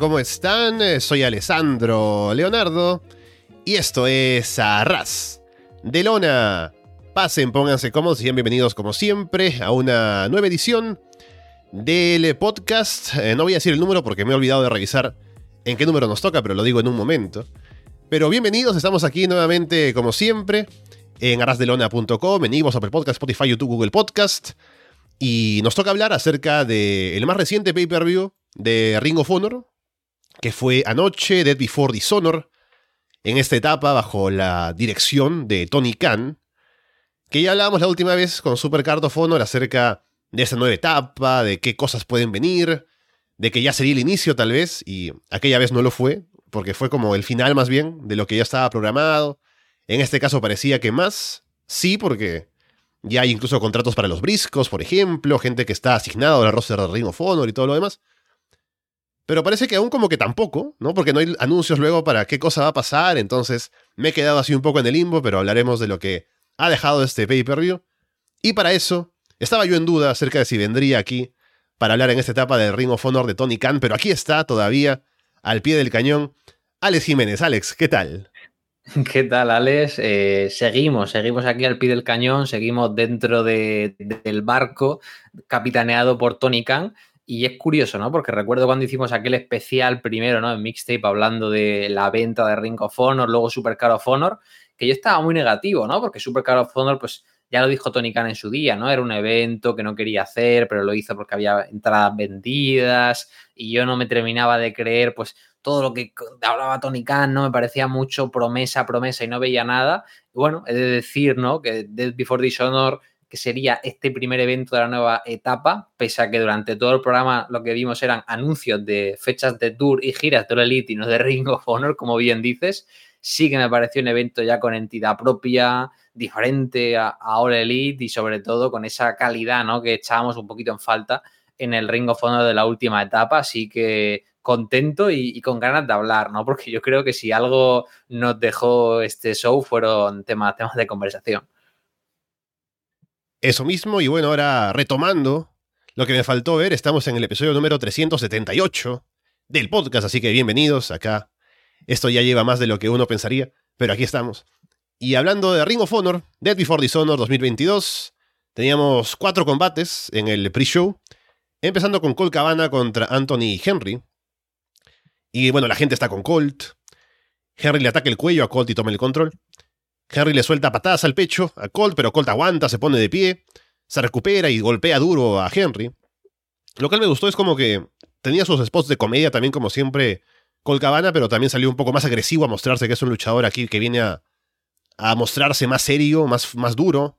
¿cómo están? Eh, Soy Alessandro Leonardo y esto es Arras de Lona. Pasen, pónganse cómodos y sean bienvenidos como siempre a una nueva edición del podcast. Eh, no voy a decir el número porque me he olvidado de revisar en qué número nos toca, pero lo digo en un momento. Pero bienvenidos, estamos aquí nuevamente como siempre en arrasdelona.com, en Ivo, Apple Podcast, Spotify, YouTube, Google Podcast. Y nos toca hablar acerca del más reciente pay-per-view de Ring of Honor, que fue anoche, Dead Before Dishonor, en esta etapa bajo la dirección de Tony Khan, que ya hablábamos la última vez con Super Card of Honor acerca de esa nueva etapa, de qué cosas pueden venir, de que ya sería el inicio tal vez, y aquella vez no lo fue, porque fue como el final más bien de lo que ya estaba programado. En este caso parecía que más, sí, porque ya hay incluso contratos para los briscos, por ejemplo, gente que está asignada a la roster de Ring of Honor y todo lo demás. Pero parece que aún como que tampoco, ¿no? Porque no hay anuncios luego para qué cosa va a pasar, entonces me he quedado así un poco en el limbo, pero hablaremos de lo que ha dejado este pay-per-view. Y para eso, estaba yo en duda acerca de si vendría aquí para hablar en esta etapa del Ring of Honor de Tony Khan, pero aquí está todavía, al pie del cañón, Alex Jiménez. Alex, ¿qué tal? ¿Qué tal, Alex? Eh, seguimos, seguimos aquí al pie del cañón, seguimos dentro de, del barco capitaneado por Tony Khan y es curioso, ¿no? Porque recuerdo cuando hicimos aquel especial primero, ¿no? En Mixtape hablando de la venta de Ring of Honor, luego Super Car of Honor, que yo estaba muy negativo, ¿no? Porque Super Car of Honor, pues ya lo dijo Tony Khan en su día, ¿no? Era un evento que no quería hacer, pero lo hizo porque había entradas vendidas y yo no me terminaba de creer, pues todo lo que hablaba Tony Khan, ¿no? Me parecía mucho promesa, promesa y no veía nada. Bueno, he de decir, ¿no? Que Dead Before Dishonor que sería este primer evento de la nueva etapa, pese a que durante todo el programa lo que vimos eran anuncios de fechas de tour y giras de All Elite y no de Ring of Honor, como bien dices, sí que me pareció un evento ya con entidad propia, diferente a, All Elite y sobre todo con esa calidad ¿no? que echábamos un poquito en falta en el Ring of Honor de la última etapa, así que contento y, con ganas de hablar, ¿no? Porque yo creo que si algo nos dejó este show fueron temas, temas de conversación. Eso mismo, y bueno, ahora retomando lo que me faltó ver, estamos en el episodio número 378 del podcast, así que bienvenidos acá. Esto ya lleva más de lo que uno pensaría, pero aquí estamos. Y hablando de Ring of Honor, Dead Before Dishonor 2022, teníamos cuatro combates en el pre-show, empezando con Colt Cabana contra Anthony Henry. Y bueno, la gente está con Colt. Henry le ataca el cuello a Colt y toma el control. Henry le suelta patadas al pecho a Colt, pero Colt aguanta, se pone de pie, se recupera y golpea duro a Henry. Lo que me gustó es como que tenía sus spots de comedia también, como siempre, Colt Cabana, pero también salió un poco más agresivo a mostrarse que es un luchador aquí que viene a, mostrarse más serio, más, más duro.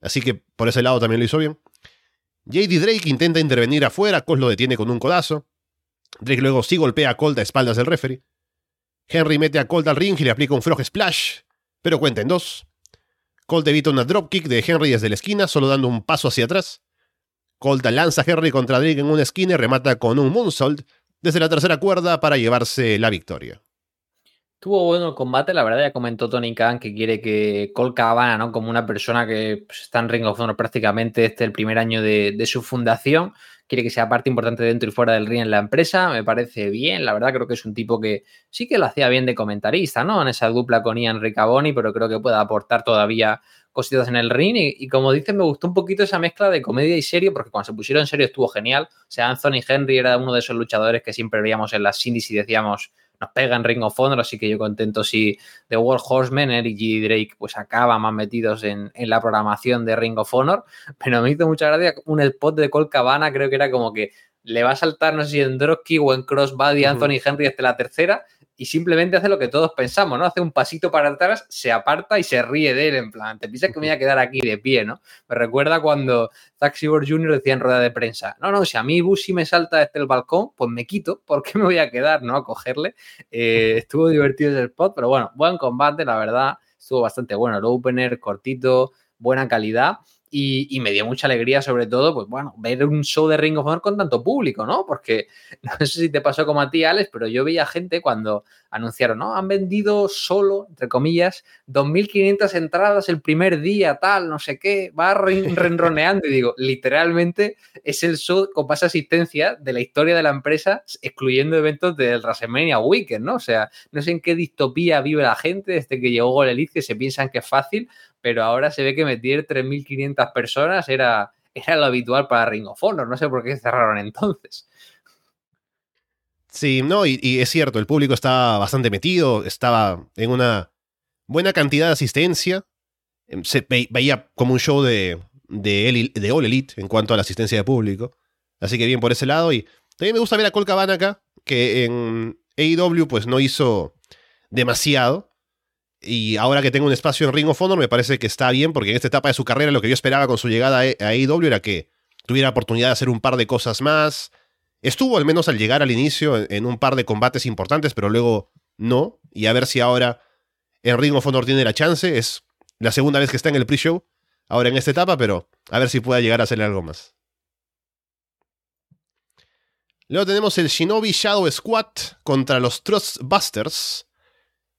Así que por ese lado también lo hizo bien. JD Drake intenta intervenir afuera, Colt lo detiene con un codazo. Drake luego sí golpea a Colt a espaldas del referee. Henry mete a Colt al ring y le aplica un frog splash, pero cuenta en dos. Colt evita una dropkick de Henry desde la esquina, solo dando un paso hacia atrás. Colt lanza a Henry contra Drake en una esquina y remata con un moonsault desde la tercera cuerda para llevarse la victoria. Tuvo bueno el combate, la verdad, ya comentó Tony Khan que quiere que Colt Cabana, ¿no? Como una persona que pues, está en Ring of Honor prácticamente desde el primer año de su fundación, quiere que sea parte importante dentro y fuera del ring en la empresa, me parece bien, la verdad creo que es un tipo que sí que lo hacía bien de comentarista, ¿no? En esa dupla con Ian Ricaboni, pero creo que puede aportar todavía cositas en el ring. Y, como dices, me gustó un poquito esa mezcla de comedia y serio, porque cuando se pusieron serio estuvo genial, o sea, Anthony Henry era uno de esos luchadores que siempre veíamos en las indies y decíamos nos pega en Ring of Honor, así que yo contento si The World Horsemen, Eric G. Drake, pues acaba más metidos en, la programación de Ring of Honor, pero me hizo mucha gracia un spot de Cole Cabana, creo que era como que le va a saltar, no sé si en Drosky o en Crossbody Anthony Henry hasta la tercera, y simplemente hace lo que todos pensamos, ¿no? Hace un pasito para atrás, se aparta y se ríe de él, en plan, te piensas que me voy a quedar aquí de pie, ¿no? Me recuerda cuando Zack Cyborg Jr. decía en rueda de prensa, no, no, si a mí Bushi me salta desde el balcón, pues me quito, ¿por qué me voy a quedar, no? A cogerle. Eh, estuvo divertido ese spot, pero bueno, buen combate, la verdad, estuvo bastante bueno. El opener, cortito, buena calidad. Y, me dio mucha alegría, sobre todo, pues bueno, ver un show de Ring of Honor con tanto público, ¿no? Porque no sé si te pasó como a ti, Alex, pero yo veía gente cuando anunciaron, ¿no? Han vendido solo, entre comillas, 2.500 entradas el primer día, tal, no sé qué, va renroneando y digo, literalmente es el show con más asistencia de la historia de la empresa, excluyendo eventos del WrestleMania Weekend, ¿no? O sea, no sé en qué distopía vive la gente desde que llegó el Elite, que se piensan que es fácil, pero ahora se ve que meter 3.500 personas era, era lo habitual para Ring of Honor. No sé por qué cerraron entonces. Sí, no, y, es cierto, el público estaba bastante metido, estaba en una buena cantidad de asistencia. Em, se veía como un show de, de, de All Elite en cuanto a la asistencia de público. Así que bien por ese lado. Y también me gusta ver a Cole Cabana acá, que en AEW pues no hizo demasiado. Y ahora que tengo un espacio en Ring of Honor, me parece que está bien, porque en esta etapa de su carrera lo que yo esperaba con su llegada a AEW era que tuviera oportunidad de hacer un par de cosas más. Estuvo al menos al llegar al inicio en un par de combates importantes, pero luego no. Y a ver si ahora en Ring of Honor tiene la chance. Es la segunda vez que está en el pre-show, ahora en esta etapa, pero a ver si pueda llegar a hacerle algo más. Luego tenemos el Shinobi Shadow Squad contra los Trustbusters.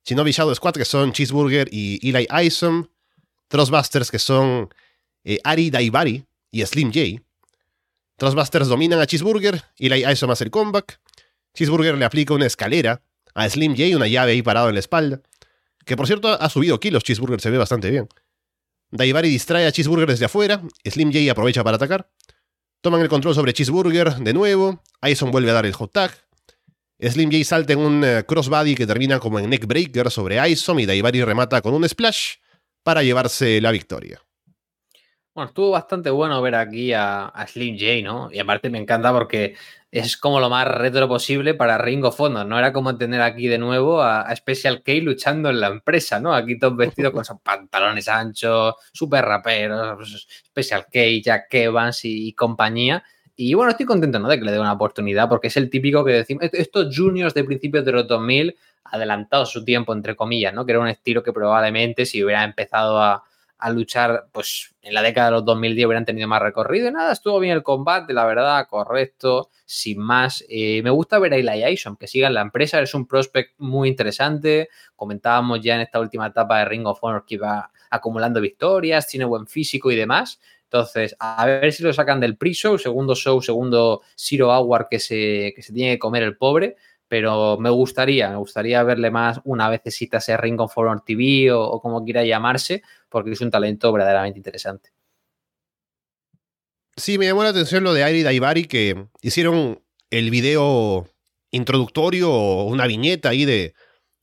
Shinobi Shadow Squad, que son Cheeseburger y Eli Isom. Trustbusters, que son eh, Ari Daibari y Slim J. Trustbusters dominan a Cheeseburger. Eli Isom hace el comeback. Cheeseburger le aplica una escalera a Slim J, una llave ahí parado en la espalda. Que por cierto ha subido kilos. Cheeseburger se ve bastante bien. Daibari distrae a Cheeseburger desde afuera. Slim J aprovecha para atacar. Toman el control sobre Cheeseburger de nuevo. Ison vuelve a dar el hot tag. Slim J salta en un eh, crossbody que termina como en neckbreaker sobre Isom y Daivari remata con un splash para llevarse la victoria. Bueno, estuvo bastante bueno ver aquí a, Slim J, ¿no? Y aparte me encanta porque es como lo más retro posible para Ring of Honor, ¿no? Era como tener aquí de nuevo a, Special K luchando en la empresa, ¿no? Aquí todos vestidos con sus pantalones anchos, súper raperos, Special K, Jack Evans y compañía. Y bueno, estoy contento ¿no? de que le dé una oportunidad, porque es el típico que decimos, estos juniors de principios de los 2000, adelantado su tiempo, entre comillas, ¿no? que era un estilo que probablemente si hubiera empezado a, luchar pues en la década de los 2010 hubieran tenido más recorrido. Y nada, estuvo bien el combate, la verdad, correcto, sin más. Eh, me gusta ver a Eli Ison, que siga en la empresa, es un prospect muy interesante. Comentábamos ya en esta última etapa de Ring of Honor que iba acumulando victorias, tiene buen físico y demás. Entonces, a ver si lo sacan del pre-show, segundo show, segundo Zero Hour que se, que se tiene que comer el pobre. Pero me gustaría, me gustaría verle más una vecesita ese Ring of Honor TV o, como quiera llamarse, porque es un talento verdaderamente interesante. Sí, me llamó la atención lo de Airi Daivari, que hicieron el video introductorio o una viñeta ahí de,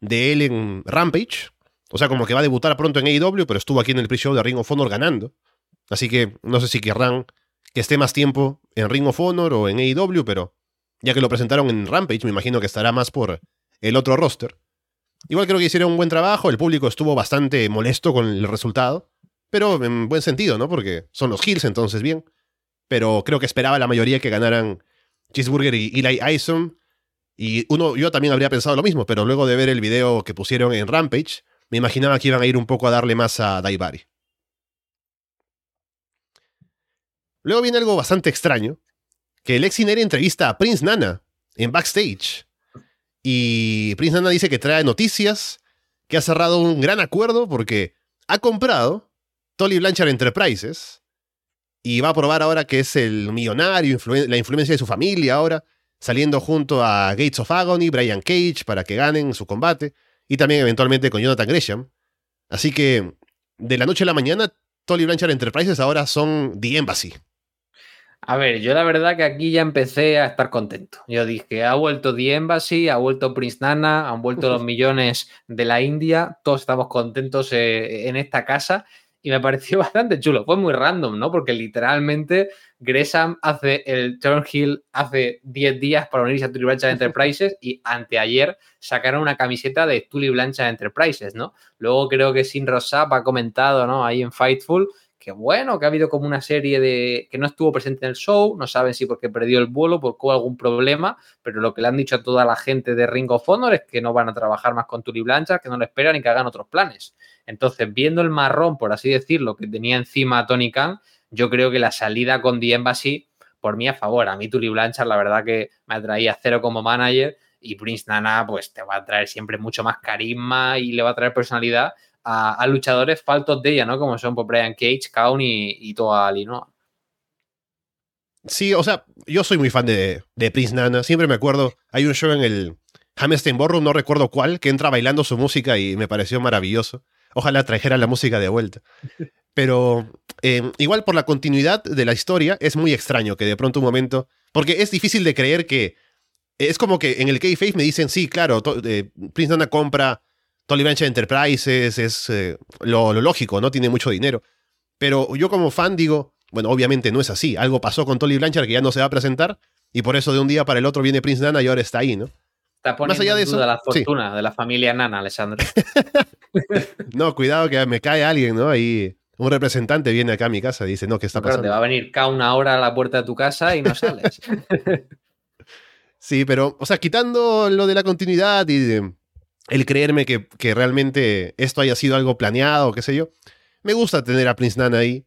de él en Rampage. O sea, como que va a debutar pronto en AEW, pero estuvo aquí en el pre-show de Ring of Honor ganando. Así que no sé si querrán que esté más tiempo en Ring of Honor o en AEW, pero ya que lo presentaron en Rampage, me imagino que estará más por el otro roster. Igual creo que hicieron un buen trabajo, el público estuvo bastante molesto con el resultado, pero en buen sentido, ¿no? Porque son los Hills, entonces bien. Pero creo que esperaba la mayoría que ganaran Cheeseburger y Eli Ison. Y uno, yo también habría pensado lo mismo, pero luego de ver el video que pusieron en Rampage, me imaginaba que iban a ir un poco a darle más a Daibari. Luego viene algo bastante extraño, que el ex entrevista a Prince Nana en backstage. Y Prince Nana dice que trae noticias, que ha cerrado un gran acuerdo porque ha comprado Tolly Blanchard Enterprises y va a probar ahora que es el millonario, la influencia de su familia ahora, saliendo junto a Gates of Agony, Brian Cage, para que ganen su combate, y también eventualmente con Jonathan Gresham. Así que, de la noche a la mañana, Tolly Blanchard Enterprises ahora son The Embassy. A ver, yo la verdad que aquí ya empecé a estar contento. Yo dije, ha vuelto The Embassy, ha vuelto Prince Nana, han vuelto los millones de la India, todos estamos contentos eh, en esta casa y me pareció bastante chulo. Fue muy random, ¿no? Porque literalmente Gresham hace el Turnhill hace 10 días para unirse a Tully Blanchard Enterprises y anteayer sacaron una camiseta de Tully Blanchard Enterprises, ¿no? Luego creo que Sin Rosap ha comentado, ¿no? Ahí en Fightful que bueno, que ha habido como una serie de que no estuvo presente en el show, no saben si porque perdió el vuelo, hubo algún problema, pero lo que le han dicho a toda la gente de Ring of Honor es que no van a trabajar más con Tully Blanchard, que no lo esperan y que hagan otros planes. Entonces, viendo el marrón, por así decirlo, que tenía encima Tony Khan, yo creo que la salida con The Embassy, por mí a favor. A mí Tully Blanchard, la verdad que me atraía cero como manager y Prince Nana, pues te va a traer siempre mucho más carisma y le va a traer personalidad a, luchadores faltos de ella, ¿no? Como son por pues, Brian Cage, Kaun y, y Toa Ali, ¿no? Sí, o sea, yo soy muy fan de, de Prince Nana. Siempre me acuerdo, hay un show en el Hammerstein Ballroom, no recuerdo cuál, que entra bailando su música y me pareció maravilloso. Ojalá trajera la música de vuelta. Pero eh, igual por la continuidad de la historia, es muy extraño que de pronto un momento. Porque es difícil de creer que. Es como que en el K-Face me dicen, sí, claro, eh, Prince Nana compra Tolly Enterprises, es eh, lo, lógico, ¿no? Tiene mucho dinero. Pero yo como fan digo, bueno, obviamente no es así. Algo pasó con Tolly Blanchard que ya no se va a presentar y por eso de un día para el otro viene Prince Nana y ahora está ahí, ¿no? Está poniendo Más allá de eso, la fortuna de la familia Nana, Alessandro. no, cuidado que me cae alguien, ¿no? Ahí un representante viene acá a mi casa y dice, no, ¿qué está pasando? te va a venir cada una hora a la puerta de tu casa y no sales. sí, pero, o sea, quitando lo de la continuidad y el creerme que, realmente esto haya sido algo planeado, qué sé yo, me gusta tener a Prince Nana ahí.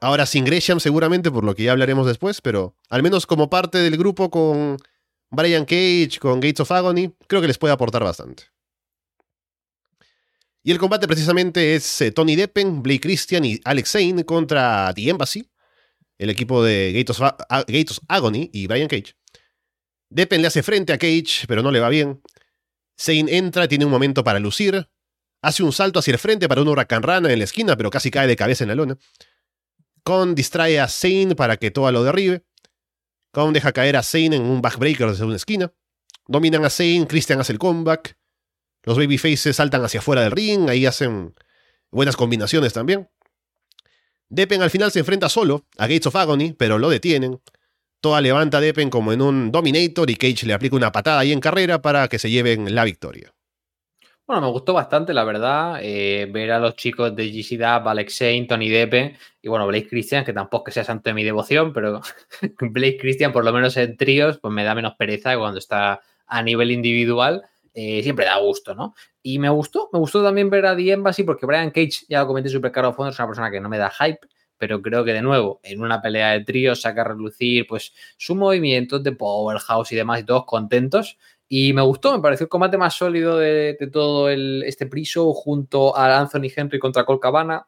Ahora sin Gresham seguramente, por lo que ya hablaremos después, pero al menos como parte del grupo con Brian Cage, con Gates of Agony, creo que les puede aportar bastante. Y el combate precisamente es eh, Tony Deppen, Blake Christian y Alex Zane contra The Embassy, el equipo de Gatos, Agony y Brian Cage. Deppen le hace frente a Cage, pero no le va bien. Zane entra, tiene un momento para lucir. Hace un salto hacia el frente para un huracán rana en la esquina, pero casi cae de cabeza en la lona. Con distrae a Zane para que Toa lo derribe. Con deja caer a Zane en un backbreaker desde una esquina. Dominan a Zane, Christian hace el comeback. Los babyfaces saltan hacia afuera del ring, ahí hacen buenas combinaciones también. Deppen al final se enfrenta solo a Gates of Agony, pero lo detienen. Toa levanta a Deppen como en un Dominator y Cage le aplica una patada ahí en carrera para que se lleven la victoria. Bueno, me gustó bastante, la verdad, eh, ver a los chicos de GC Dub, Alex Shane, Tony Deppen y bueno, Blake Christian, que tampoco que sea santo de mi devoción, pero Blake Christian, por lo menos en tríos, pues me da menos pereza cuando está a nivel individual. Eh, siempre da gusto, ¿no? Y me gustó, me gustó también ver a The Embassy porque Brian Cage, ya lo comenté super caro fondo, es una persona que no me da hype, pero creo que de nuevo, en una pelea de tríos saca a relucir pues su movimiento de powerhouse y demás y todos contentos. Y me gustó, me pareció el combate más sólido de, todo el, este pre-show junto a Anthony Henry contra Cole Cabana.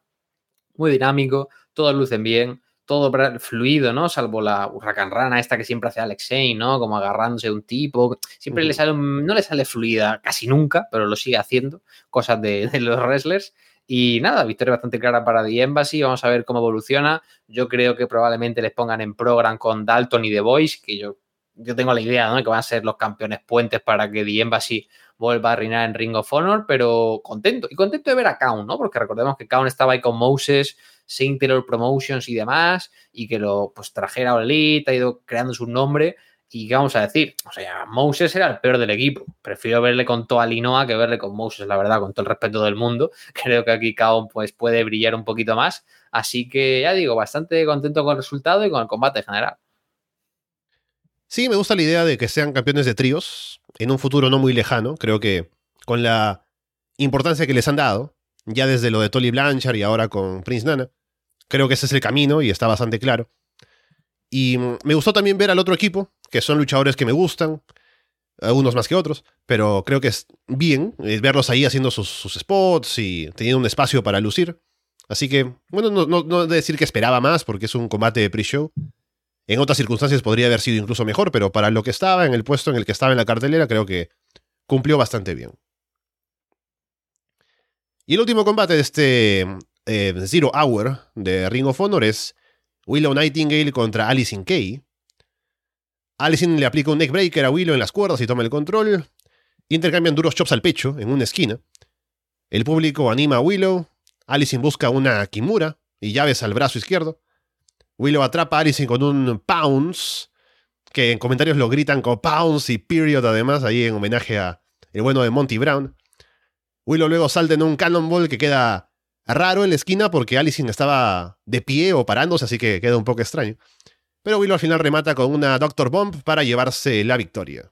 Muy dinámico, todos lucen bien todo fluido, ¿no? Salvo la huracán rana esta que siempre hace Alex Shane, ¿no? Como agarrándose a un tipo. Siempre le sale, no le sale fluida casi nunca, pero lo sigue haciendo. Cosas de, los wrestlers. Y nada, victoria bastante clara para The Embassy. Vamos a ver cómo evoluciona. Yo creo que probablemente les pongan en program con Dalton y The Voice, que yo, yo tengo la idea, ¿no? Que van a ser los campeones puentes para que The Embassy vuelva a reinar en Ring of Honor, pero contento. Y contento de ver a Kaun, ¿no? Porque recordemos que Kaun estaba ahí con Moses Saint Taylor Promotions y demás, y que lo pues trajera a Elite, ha ido creando su nombre. Y qué vamos a decir, o sea, Moses era el peor del equipo. Prefiero verle con toda Linoa que verle con Moses, la verdad, con todo el respeto del mundo. Creo que aquí Kaon pues, puede brillar un poquito más. Así que ya digo, bastante contento con el resultado y con el combate en general. Sí, me gusta la idea de que sean campeones de tríos en un futuro no muy lejano. Creo que con la importancia que les han dado, ya desde lo de Tolly Blanchard y ahora con Prince Nana. Creo que ese es el camino y está bastante claro. Y mm, me gustó también ver al otro equipo, que son luchadores que me gustan, unos más que otros, pero creo que es bien eh, verlos ahí haciendo sus, spots y teniendo un espacio para lucir. Así que, bueno, no, no, no decir que esperaba más porque es un combate de pre-show. En otras circunstancias podría haber sido incluso mejor, pero para lo que estaba, en el puesto en el que estaba en la cartelera, creo que cumplió bastante bien. Y el último combate de este eh, Zero Hour de Ring of Honor es Willow Nightingale contra Alison Kay. Alison le aplica un neckbreaker a Willow en las cuerdas y toma el control. Intercambian duros chops al pecho en una esquina. El público anima a Willow. Alison busca una Kimura y llaves al brazo izquierdo. Willow atrapa a Alison con un Pounce, que en comentarios lo gritan con Pounce y Period además, ahí en homenaje a el bueno de Monty Brown. Willow luego salta en un cannonball que queda raro en la esquina porque Allison estaba de pie o parándose, así que queda un poco extraño. Pero Willow al final remata con una Doctor Bomb para llevarse la victoria.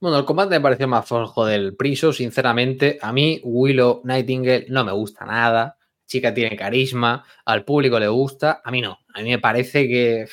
Bueno, el combate me pareció más flojo del Priso, sinceramente. A mí, Willow Nightingale no me gusta nada. Chica tiene carisma, al público le gusta, a mí no. A mí me parece que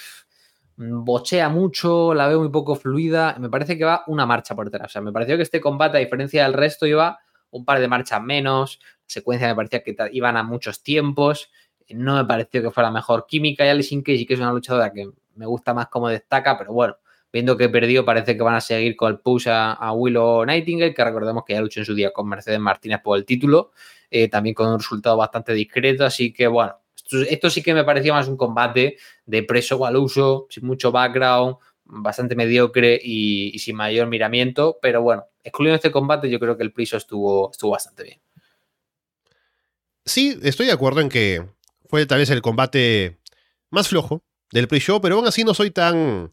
bochea mucho, la veo muy poco fluida. Me parece que va una marcha por detrás. O sea, me pareció que este combate, a diferencia del resto, iba un par de marchas menos. La secuencia me parecía que iban a muchos tiempos. No me pareció que fuera mejor química. Y Alison Cage, que es una luchadora que me gusta más como destaca, pero bueno, viendo que perdió, parece que van a seguir con el push a, Willow Nightingale, que recordemos que ya luchó en su día con Mercedes Martínez por el título, eh, también con un resultado bastante discreto. Así que bueno, esto, sí que me parecía más un combate de preso al uso, sin mucho background, bastante mediocre y, sin mayor miramiento, pero bueno, excluyendo este combate, yo creo que el preso estuvo, estuvo bastante bien. Sí, estoy de acuerdo en que fue tal vez el combate más flojo del pre-show, pero aún así no soy tan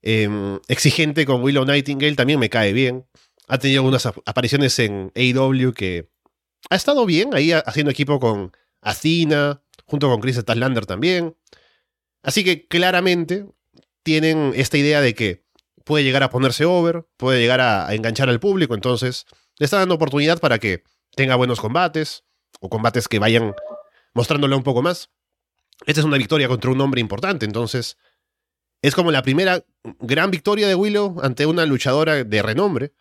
em, exigente con Willow Nightingale, también me cae bien. Ha tenido algunas apariciones en AEW que ha estado bien ahí haciendo equipo con Athena, junto con Chris Statlander también. Así que claramente tienen esta idea de que puede llegar a ponerse over, puede llegar a, enganchar al público, entonces le está dando oportunidad para que tenga buenos combates, o combates que vayan mostrándole un poco más. Esta es una victoria contra un hombre importante, entonces es como la primera gran victoria de Willow ante una luchadora de renombre.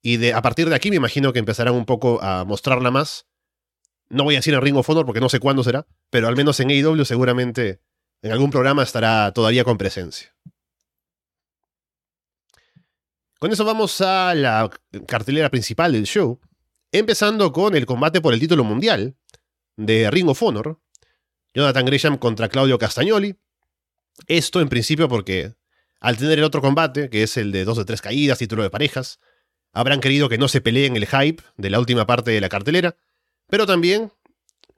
Y de, a partir de aquí me imagino que empezarán un poco a mostrarla más. No voy a decir en Ring of Honor porque no sé cuándo será, pero al menos en AEW seguramente en algún programa estará todavía con presencia. Con eso vamos a la cartelera principal del show, empezando con el combate por el título mundial de Ring of Honor, Jonathan Gresham contra Claudio Castagnoli. Esto en principio porque al tener el otro combate, que es el de dos de tres caídas, título de parejas, habrán querido que no se peleen el hype de la última parte de la cartelera, pero también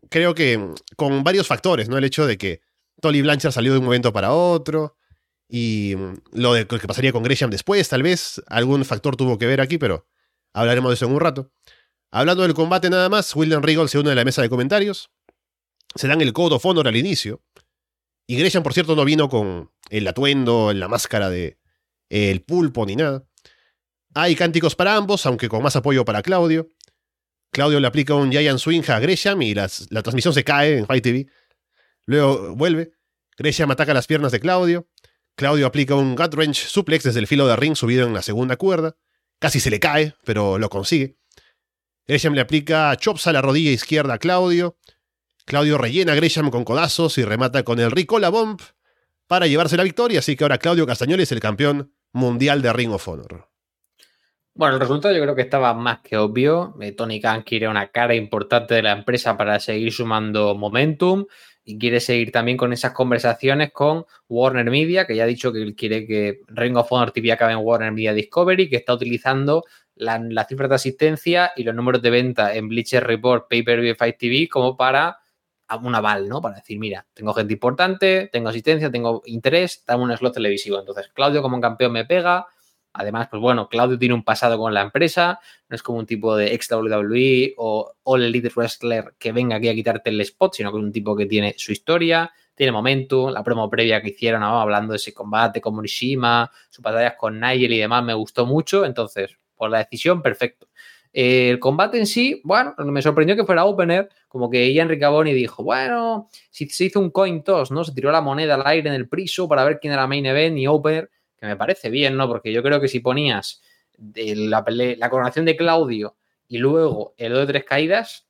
creo que con varios factores, ¿no? El hecho de que Tolly Blanchard salió de un momento para otro, y lo, de, que pasaría con Gresham después, tal vez, algún factor tuvo que ver aquí, pero hablaremos de eso en un rato. Hablando del combate nada más, William Regal se une a la mesa de comentarios, se dan el Code of Honor al inicio, y Gresham, por cierto, no vino con el atuendo, la máscara de el pulpo ni nada. Hay cánticos para ambos, aunque con más apoyo para Claudio. Claudio le aplica un Giant Swing a Gresham y la transmisión se cae en Fight TV. Luego vuelve. Gresham ataca las piernas de Claudio. Claudio aplica un gut wrench suplex desde el filo de ring subido en la segunda cuerda. Casi se le cae, pero lo consigue. Gresham le aplica chops a la rodilla izquierda a Claudio. Claudio rellena a Gresham con codazos y remata con el Ricola Bomb para llevarse la victoria, así que ahora Claudio Castañoli es el campeón mundial de Ring of Honor. Bueno, el resultado yo creo que estaba más que obvio. Eh, Tony Khan quiere una cara importante de la empresa para seguir sumando momentum y quiere seguir también con esas conversaciones con Warner Media, que ya ha dicho que quiere que Ring of Honor TV acabe en Warner Media Discovery, que está utilizando las la cifras de asistencia y los números de venta en Bleacher Report, Pay-Per-View Fight TV como para un aval, ¿no? Para decir, mira, tengo gente importante, tengo asistencia, tengo interés, dame un slot televisivo. Entonces, Claudio como campeón me pega, Además, pues bueno, Claudio tiene un pasado con la empresa, no es como un tipo de ex WWE o All Elite Wrestler que venga aquí a quitarte el spot, sino que es un tipo que tiene su historia, tiene momento, la promo previa que hicieron hablando de ese combate con Morishima, sus batallas con Nigel y demás me gustó mucho, entonces, por la decisión, perfecto. el combate en sí, bueno, me sorprendió que fuera opener, como que Ian Riccaboni dijo, bueno, si se hizo un coin toss, ¿no? Se tiró la moneda al aire en el priso para ver quién era main event y opener que me parece bien, ¿no? Porque yo creo que si ponías la, la coronación de Claudio y luego el de tres caídas,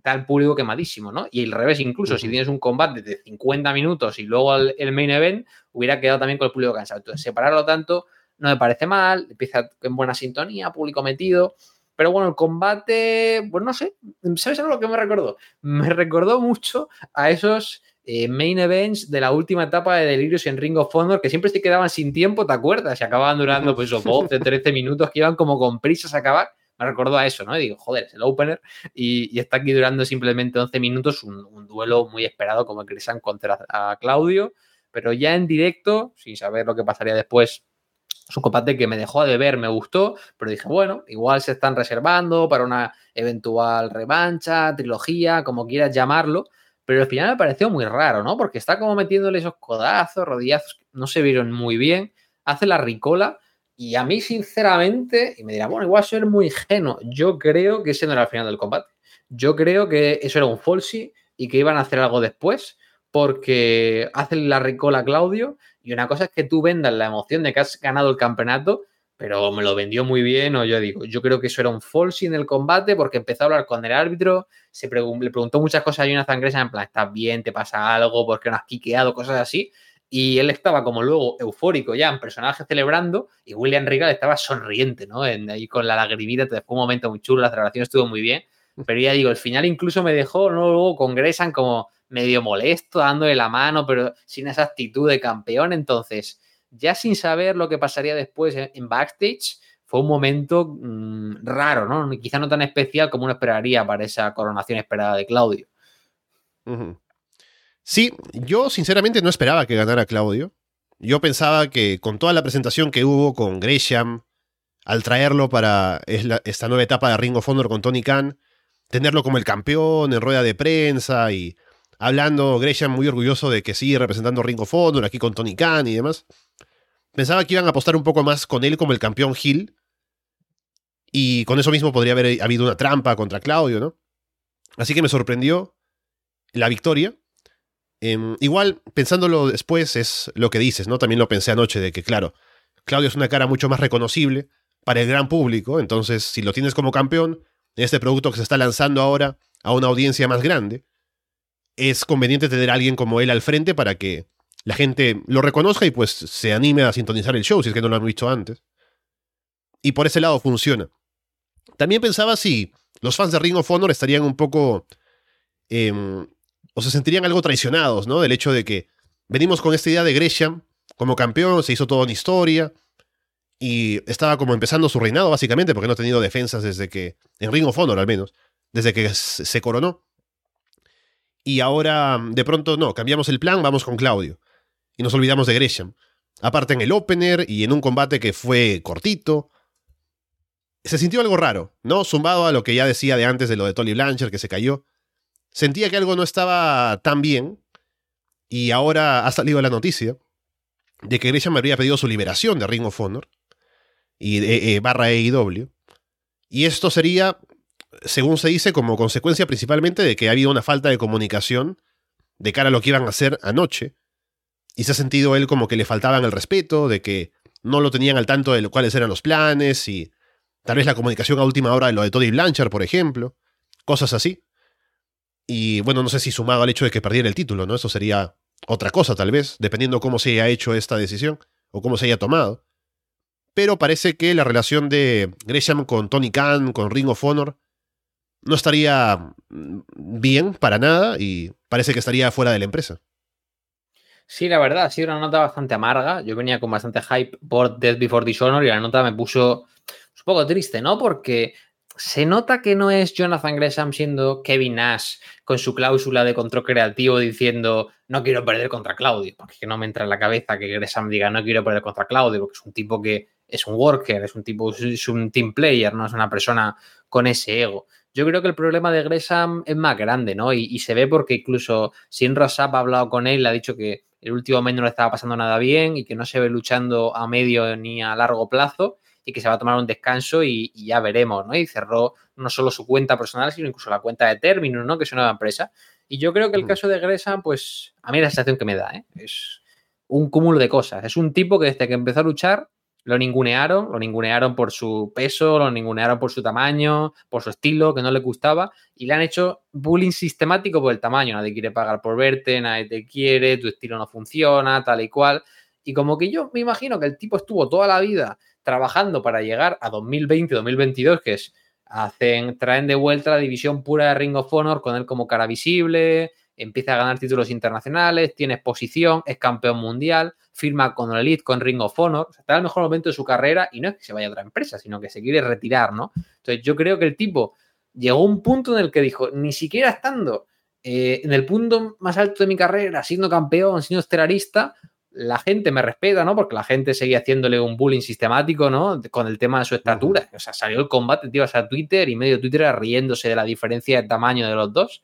está el público quemadísimo, ¿no? Y al revés, incluso si tienes un combate de 50 minutos y luego el, main event, hubiera quedado también con el público cansado. Entonces, separarlo tanto no me parece mal, empieza en buena sintonía, público metido. Pero bueno, el combate, pues no sé, ¿sabes algo lo que me recordó? Me recordó mucho a esos eh, main events de la última etapa de Delirios en Ring of Honor, que siempre se quedaban sin tiempo, ¿te acuerdas? Y acababan durando pues 12, 13 minutos, que iban como con prisas a acabar. Me recordó a eso, ¿no? Y digo, joder, es el opener y, está aquí durando simplemente 11 minutos, un, duelo muy esperado como el Crisan contra a Claudio, pero ya en directo, sin saber lo que pasaría después, Es un combate que me dejó de ver, me gustó, pero dije, bueno, igual se están reservando para una eventual revancha, trilogía, como quieras llamarlo. Pero al final me pareció muy raro, ¿no? Porque está como metiéndole esos codazos, rodillazos, no se vieron muy bien. Hace la ricola. Y a mí, sinceramente, y me dirá, bueno, igual soy muy ingenuo. Yo creo que ese no era el final del combate. Yo creo que eso era un falsi y que iban a hacer algo después porque hacen la ricola a Claudio y una cosa es que tú vendas la emoción de que has ganado el campeonato, pero me lo vendió muy bien o yo digo, yo creo que eso era un falsi en el combate porque empezó a hablar con el árbitro, se le preguntó muchas cosas a Jonathan Gresham en plan, ¿estás bien? ¿Te pasa algo? ¿Por qué no has quiqueado? Cosas así. Y él estaba como luego eufórico ya en personaje celebrando y William Regal estaba sonriente, ¿no? ahí con la lagrimita, fue un momento muy chulo, la celebración estuvo muy bien. Pero ya digo, el final incluso me dejó, ¿no? Luego con Gresham como medio molesto, dándole la mano, pero sin esa actitud de campeón. Entonces, ya sin saber lo que pasaría después en, backstage, fue un momento mm, raro, ¿no? Quizá no tan especial como uno esperaría para esa coronación esperada de Claudio. Sí, yo sinceramente no esperaba que ganara Claudio. Yo pensaba que con toda la presentación que hubo con Gresham, al traerlo para esta nueva etapa de Ring of Honor con Tony Khan, tenerlo como el campeón en rueda de prensa y hablando Gresham muy orgulloso de que sigue representando Ring of Honor aquí con Tony Khan y demás. Pensaba que iban a apostar un poco más con él como el campeón Hill. Y con eso mismo podría haber habido una trampa contra Claudio, ¿no? Así que me sorprendió la victoria. Em, igual, pensándolo después, es lo que dices, ¿no? También lo pensé anoche de que, claro, Claudio es una cara mucho más reconocible para el gran público. Entonces, si lo tienes como campeón, este producto que se está lanzando ahora a una audiencia más grande, es conveniente tener a alguien como él al frente para que la gente lo reconozca y pues se anime a sintonizar el show si es que no lo han visto antes. Y por ese lado funciona. También pensaba si los fans de Ring of Honor estarían un poco... Em, o se sentirían algo traicionados, ¿no? Del hecho de que venimos con esta idea de Gresham como campeón, se hizo toda una historia y estaba como empezando su reinado básicamente porque no ha tenido defensas desde que, en Ring of Honor al menos, desde que se coronó. Y ahora, de pronto, no, cambiamos el plan, vamos con Claudio. Y nos olvidamos de Gresham. Aparte en el opener y en un combate que fue cortito. Se sintió algo raro, ¿no? Zumbado a lo que ya decía de antes de lo de Tolly Blanchard, que se cayó. Sentía que algo no estaba tan bien. Y ahora ha salido la noticia de que Gresham habría pedido su liberación de Ring of Honor y de, eh, barra AEW. Y esto sería según se dice, como consecuencia principalmente de que ha habido una falta de comunicación de cara a lo que iban a hacer anoche. Y se ha sentido él como que le faltaban el respeto, de que no lo tenían al tanto de cuáles eran los planes y tal vez la comunicación a última hora de lo de Toddy Blanchard, por ejemplo. Cosas así. Y bueno, no sé si sumado al hecho de que perdiera el título, ¿no? Eso sería otra cosa, tal vez, dependiendo cómo se haya hecho esta decisión o cómo se haya tomado. Pero parece que la relación de Gresham con Tony Khan, con Ring of Honor, no estaría bien para nada y parece que estaría fuera de la empresa. Sí, la verdad, ha sido una nota bastante amarga. Yo venía con bastante hype por Death Before Dishonor y la nota me puso un poco triste, ¿no? Porque se nota que no es Jonathan Gresham siendo Kevin Nash con su cláusula de control creativo diciendo no quiero perder contra Claudio, porque no me entra en la cabeza que Gresham diga no quiero perder contra Claudio, porque es un tipo que es un worker, es un tipo, es un team player, no es una persona con ese ego. Yo creo que el problema de Gresham es más grande, ¿no? Y, se ve porque incluso Sin Rosap ha hablado con él, le ha dicho que el último mes no le estaba pasando nada bien y que no se ve luchando a medio ni a largo plazo y que se va a tomar un descanso y, ya veremos, ¿no? Y cerró no solo su cuenta personal, sino incluso la cuenta de término, ¿no? Que es una nueva empresa. Y yo creo que el mm. caso de Gresham, pues a mí la sensación que me da, ¿eh? Es un cúmulo de cosas. Es un tipo que desde que empezó a luchar lo ningunearon, lo ningunearon por su peso, lo ningunearon por su tamaño, por su estilo, que no le gustaba, y le han hecho bullying sistemático por el tamaño. Nadie quiere pagar por verte, nadie te quiere, tu estilo no funciona, tal y cual. Y como que yo me imagino que el tipo estuvo toda la vida trabajando para llegar a 2020-2022, que es, hacen, traen de vuelta la división pura de Ring of Honor con él como cara visible, empieza a ganar títulos internacionales, tiene exposición, es campeón mundial, firma con el Elite, con Ring of Honor, está en el mejor momento de su carrera y no es que se vaya a otra empresa, sino que se quiere retirar, ¿no? Entonces yo creo que el tipo llegó a un punto en el que dijo, ni siquiera estando eh, en el punto más alto de mi carrera, siendo campeón, siendo estelarista, la gente me respeta, ¿no? Porque la gente seguía haciéndole un bullying sistemático, ¿no? Con el tema de su estatura. O sea, salió el combate, te ibas a Twitter y medio Twitter riéndose de la diferencia de tamaño de los dos.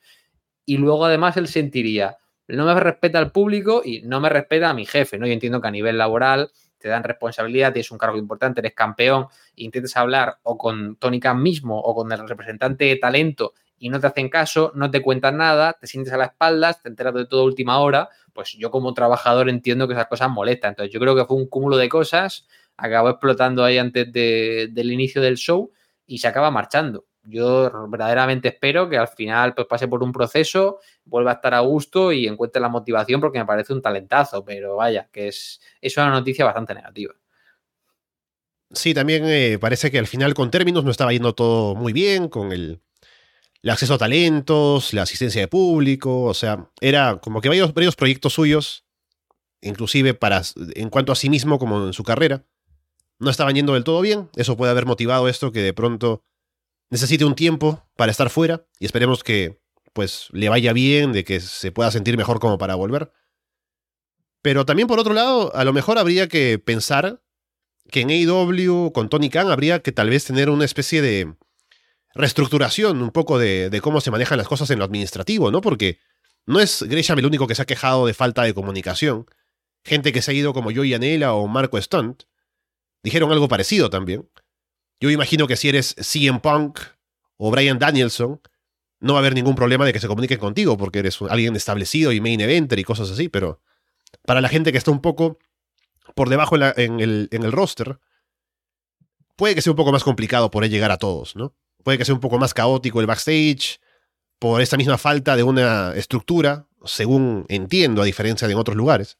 Y luego además él sentiría, no me respeta al público y no me respeta a mi jefe, ¿no? Yo entiendo que a nivel laboral te dan responsabilidad, tienes un cargo importante, eres campeón, e intentas hablar o con Tony Khan mismo o con el representante de talento y no te hacen caso, no te cuentan nada, te sientes a la espaldas, te enteras de todo última hora, pues yo como trabajador entiendo que esas cosas molestan. Entonces yo creo que fue un cúmulo de cosas, acabó explotando ahí antes del inicio del show y se acaba marchando. Yo verdaderamente espero que al final pues, pase por un proceso, vuelva a estar a gusto y encuentre la motivación porque me parece un talentazo, pero vaya, que es, es una noticia bastante negativa. Sí, también eh, parece que al final con términos no estaba yendo todo muy bien, con el, acceso a talentos, la asistencia de público, o sea, era como que varios, varios proyectos suyos, inclusive para, en cuanto a sí mismo como en su carrera, no estaban yendo del todo bien. Eso puede haber motivado esto que de pronto necesite un tiempo para estar fuera y esperemos que pues le vaya bien, de que se pueda sentir mejor como para volver. Pero también por otro lado, a lo mejor habría que pensar que en AEW con Tony Khan habría que tal vez tener una especie de reestructuración un poco de, cómo se manejan las cosas en lo administrativo, ¿no? Porque no es Gresham el único que se ha quejado de falta de comunicación. Gente que se ha ido como Joey Anela o Marco Stunt dijeron algo parecido también. Yo imagino que si eres CM Punk o Brian Danielson, no va a haber ningún problema de que se comuniquen contigo porque eres alguien establecido y main eventer y cosas así, pero para la gente que está un poco por debajo en, el, roster, puede que sea un poco más complicado poder llegar a todos, ¿no? puede que sea un poco más caótico el backstage, por esta misma falta de una estructura, según entiendo, a diferencia de en otros lugares.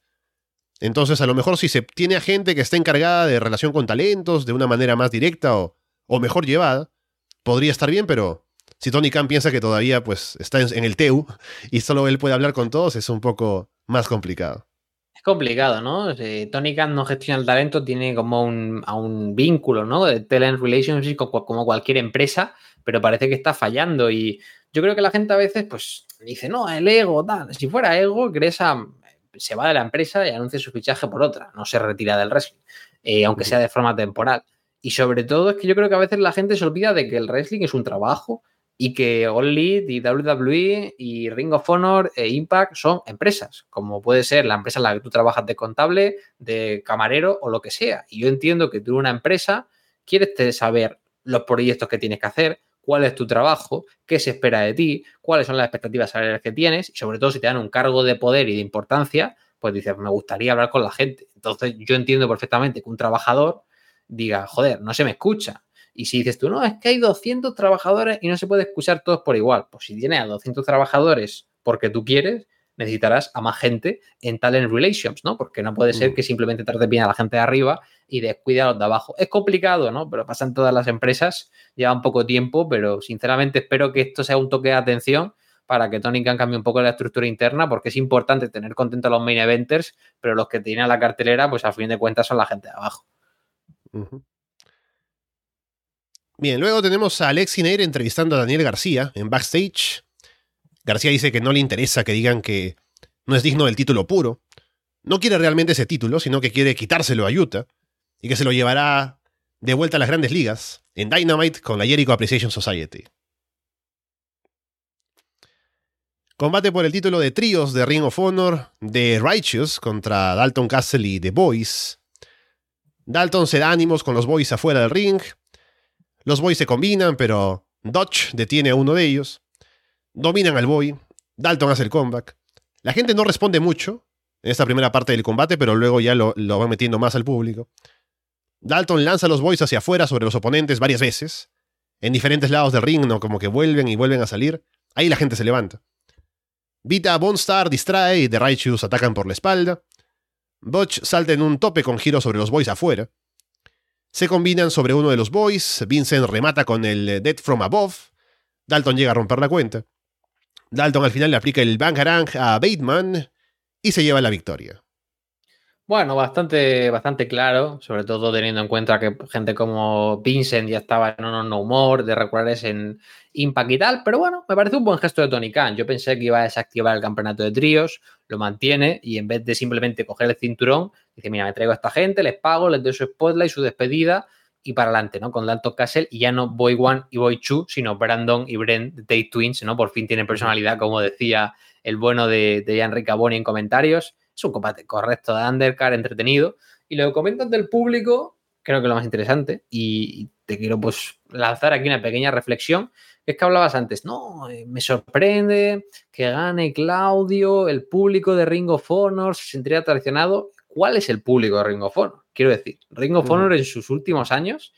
Entonces, a lo mejor si se tiene a gente que esté encargada de relación con talentos de una manera más directa o, o mejor llevada, podría estar bien, pero si Tony Khan piensa que todavía pues, está en, el TEU y solo él puede hablar con todos, es un poco más complicado. Es complicado, ¿no? Tony Khan no gestiona el talento, tiene como un, un vínculo, ¿no? De talent relationship como cualquier empresa, pero parece que está fallando y yo creo que la gente a veces pues dice, no, el ego, tal. Si fuera ego, Gresa se va de la empresa y anuncia su fichaje por otra, no se retira del wrestling, eh, aunque sea de forma temporal. Y sobre todo es que yo creo que a veces la gente se olvida de que el wrestling es un trabajo y que All Elite y WWE y Ring of Honor e Impact son empresas, como puede ser la empresa en la que tú trabajas de contable, de camarero o lo que sea. Y yo entiendo que tú una empresa quieres saber los proyectos que tienes que hacer, cuál es tu trabajo, qué se espera de ti, cuáles son las expectativas salariales que tienes y sobre todo si te dan un cargo de poder y de importancia, pues dices, me gustaría hablar con la gente. Entonces yo entiendo perfectamente que un trabajador diga, joder, no se me escucha. Y si dices tú, no, es que hay 200 trabajadores y no se puede escuchar todos por igual. Pues si tienes a 200 trabajadores porque tú quieres, necesitarás a más gente en talent relations, ¿no? Porque no puede ser mm. que simplemente trates bien a la gente de arriba y descuide a los de abajo. Es complicado, ¿no? Pero pasa en todas las empresas, lleva un poco tiempo, pero sinceramente espero que esto sea un toque de atención para que Tony Khan cambie un poco la estructura interna, porque es importante tener contento a los main eventers, pero los que tienen la cartelera, pues a fin de cuentas son la gente de abajo. Bien, luego tenemos a Alex Neir entrevistando a Daniel García en backstage. García dice que no le interesa que digan que no es digno del título puro. No quiere realmente ese título, sino que quiere quitárselo a Utah y que se lo llevará de vuelta a las grandes ligas en Dynamite con la Jericho Appreciation Society. Combate por el título de tríos de Ring of Honor de Righteous contra Dalton Castle y The Boys. Dalton se da ánimos con los Boys afuera del ring. Los Boys se combinan, pero Dodge detiene a uno de ellos. Dominan al boy. Dalton hace el comeback. La gente no responde mucho en esta primera parte del combate, pero luego ya lo, va metiendo más al público. Dalton lanza a los boys hacia afuera sobre los oponentes varias veces. En diferentes lados del ring, ¿no? Como que vuelven y vuelven a salir. Ahí la gente se levanta. Vita Bonstar distrae y The Righteous atacan por la espalda. Butch salta en un tope con giro sobre los boys afuera. Se combinan sobre uno de los boys. Vincent remata con el Dead from Above. Dalton llega a romper la cuenta. Dalton al final le aplica el Bangarang a Bateman y se lleva la victoria. Bueno, bastante, bastante claro, sobre todo teniendo en cuenta que gente como Vincent ya estaba en un no humor de recuerdes en Impact y tal, pero bueno, me parece un buen gesto de Tony Khan. Yo pensé que iba a desactivar el campeonato de tríos, lo mantiene y en vez de simplemente coger el cinturón, dice, mira, me traigo a esta gente, les pago, les doy su spotlight, su despedida y para adelante, ¿no? Con Dalton Castle y ya no Boy One y Boy Two, sino Brandon y Brent Day Twins, ¿no? Por fin tienen personalidad, como decía el bueno de, de Enrique Aboni en comentarios es un combate correcto de undercard, entretenido. Y lo que comentan del público, creo que lo más interesante, y te quiero pues lanzar aquí una pequeña reflexión, es que hablabas antes, no, eh, me sorprende que gane Claudio, el público de Ring of Honor se sentiría traicionado. ¿Cuál es el público de Ring of Honor? Quiero decir, Ring of Honor en sus últimos años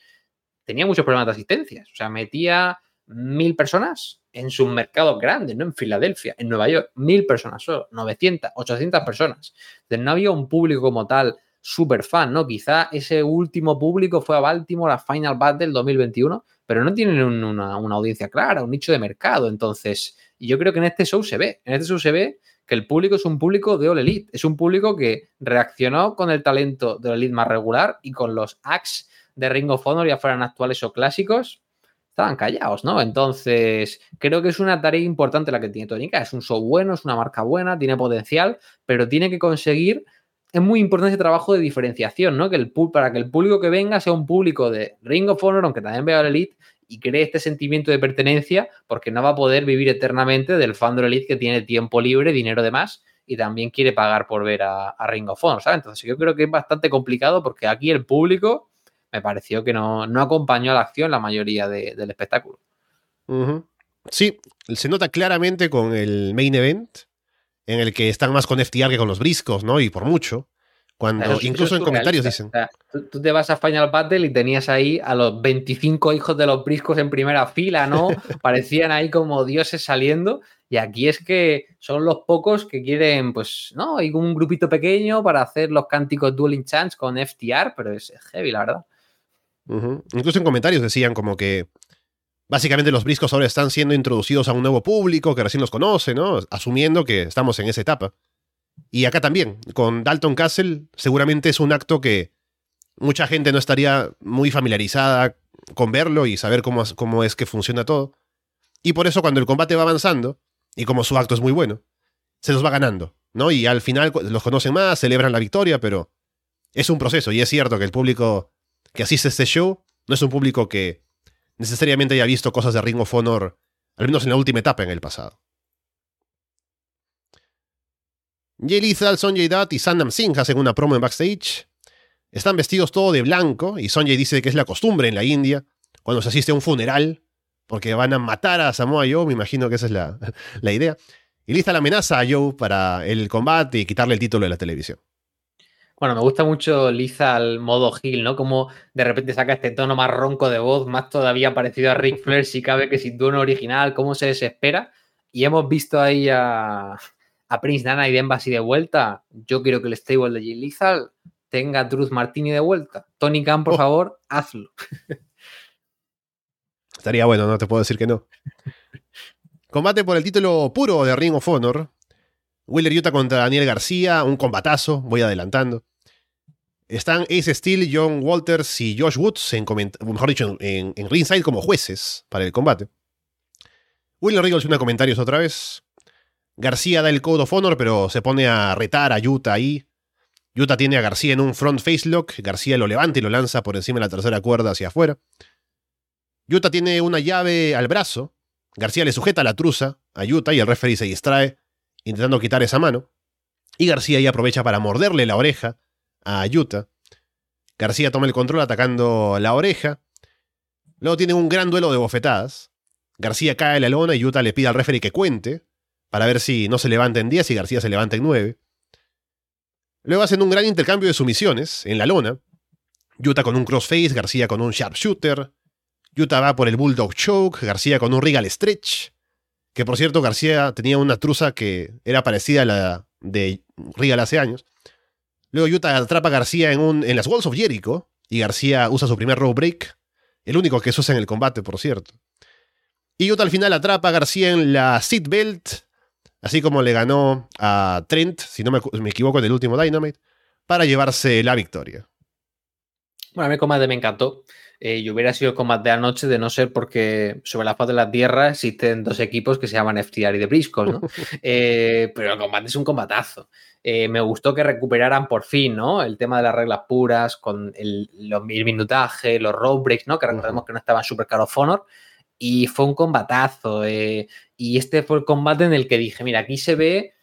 tenía muchos problemas de asistencia. O sea, metía mil personas en sus mercados grandes, ¿no? En Filadelfia, en Nueva York, mil personas solo, 900, 800 personas. Entonces no había un público como tal súper fan, ¿no? Quizá ese último público fue a Baltimore, a Final Battle del 2021, pero no tienen una, una, audiencia clara, un nicho de mercado. Entonces, y yo creo que en este show se ve, en este show se ve que el público es un público de All Elite, es un público que reaccionó con el talento de All Elite más regular y con los acts de Ring of Honor, ya fueran actuales o clásicos, estaban callados, ¿no? Entonces, creo que es una tarea importante la que tiene Tónica. Es un show bueno, es una marca buena, tiene potencial, pero tiene que conseguir. Es muy importante ese trabajo de diferenciación, ¿no? Que el, para que el público que venga sea un público de Ring of Honor, aunque también vea la Elite, y cree este sentimiento de pertenencia, porque no va a poder vivir eternamente del fan de Elite que tiene tiempo libre, dinero de más, y también quiere pagar por ver a, a Ring of Honor, ¿sabes? Entonces, yo creo que es bastante complicado porque aquí el público me pareció que no, acompañó a la acción la mayoría del espectáculo. Sí, se nota claramente con el main event, en el que están más con FTR que con los briscos, ¿no? Y por mucho. Cuando, incluso en comentarios dicen. tú, te vas a Final Battle y tenías ahí a los 25 hijos de los briscos en primera fila, ¿no? Parecían ahí como dioses saliendo. Y aquí es que son los pocos que quieren, pues, ¿no? Hay un grupito pequeño para hacer los cánticos Dueling Chance con FTR, pero es heavy, la verdad. Incluso en comentarios decían como que básicamente los briscos ahora están siendo introducidos a un nuevo público que recién los conoce, ¿no? Asumiendo que estamos en esa etapa. Y acá también, con Dalton Castle, seguramente es un acto que mucha gente no estaría muy familiarizada con verlo y saber cómo, cómo es que funciona todo. Y por eso cuando el combate va avanzando, y como su acto es muy bueno, se los va ganando, ¿no? Y al final los conocen más, celebran la victoria, pero es un proceso y es cierto que el público que asiste a este show no es un público que necesariamente haya visto cosas de Ring of Honor, al menos en la última etapa en el pasado. Jay Lethal, Sonjay Dutt y Sandam Singh hacen una promo en backstage. Están vestidos todo de blanco y Sonjay dice que es la costumbre en la India cuando se asiste a un funeral porque van a matar a Samoa Joe, me imagino que esa es la, la idea. Y Lethal amenaza a Joe para el combate y quitarle el título de la televisión. Bueno, me gusta mucho Liza al modo Hill, ¿no? Como de repente saca este tono más ronco de voz, más todavía parecido a Ric Flair, si cabe que sin tono original, cómo se desespera. Y hemos visto ahí a, Prince Nana y Dembasi de vuelta. Yo quiero que el stable de Jay Lizal tenga Truth Martini de vuelta. Tony Khan, por oh. favor, hazlo. Estaría bueno, no te puedo decir que no. Combate por el título puro de Ring of Honor. Willer Utah contra Daniel García, un combatazo, voy adelantando. Están Ace Steel, John Walters y Josh Woods, en mejor dicho, en, ringside como jueces para el combate. Willer Regal una comentarios otra vez. García da el Code of Honor, pero se pone a retar a Utah ahí. Utah tiene a García en un front face lock. García lo levanta y lo lanza por encima de la tercera cuerda hacia afuera. Utah tiene una llave al brazo. García le sujeta la truza a Utah y el referee se distrae intentando quitar esa mano. Y García ahí aprovecha para morderle la oreja a Yuta. García toma el control atacando la oreja. Luego tiene un gran duelo de bofetadas. García cae en la lona y Yuta le pide al referee que cuente para ver si no se levanta en 10 y García se levanta en 9. Luego hacen un gran intercambio de sumisiones en la lona. Yuta con un crossface, García con un sharpshooter. Yuta va por el bulldog choke, García con un regal stretch. Que por cierto, García tenía una truza que era parecida a la de Regal hace años. Luego Utah atrapa a García en, un, en las Walls of Jericho y García usa su primer row break, el único que se usa en el combate, por cierto. Y Utah al final atrapa a García en la seat belt, así como le ganó a Trent, si no me, me equivoco, en el último Dynamite. para llevarse la victoria. Bueno, a mí el combate me encantó. Eh, yo hubiera sido el combate de anoche de no ser porque sobre la faz de la tierra existen dos equipos que se llaman FTR y The Briscoe, ¿no? Eh, pero el combate es un combatazo. Eh, me gustó que recuperaran por fin, ¿no? El tema de las reglas puras, con el, los, minutaje, los road breaks, ¿no? Que recordemos que no estaban súper caro Honor. Y fue un combatazo. y este fue el combate en el que dije, mira, aquí se ve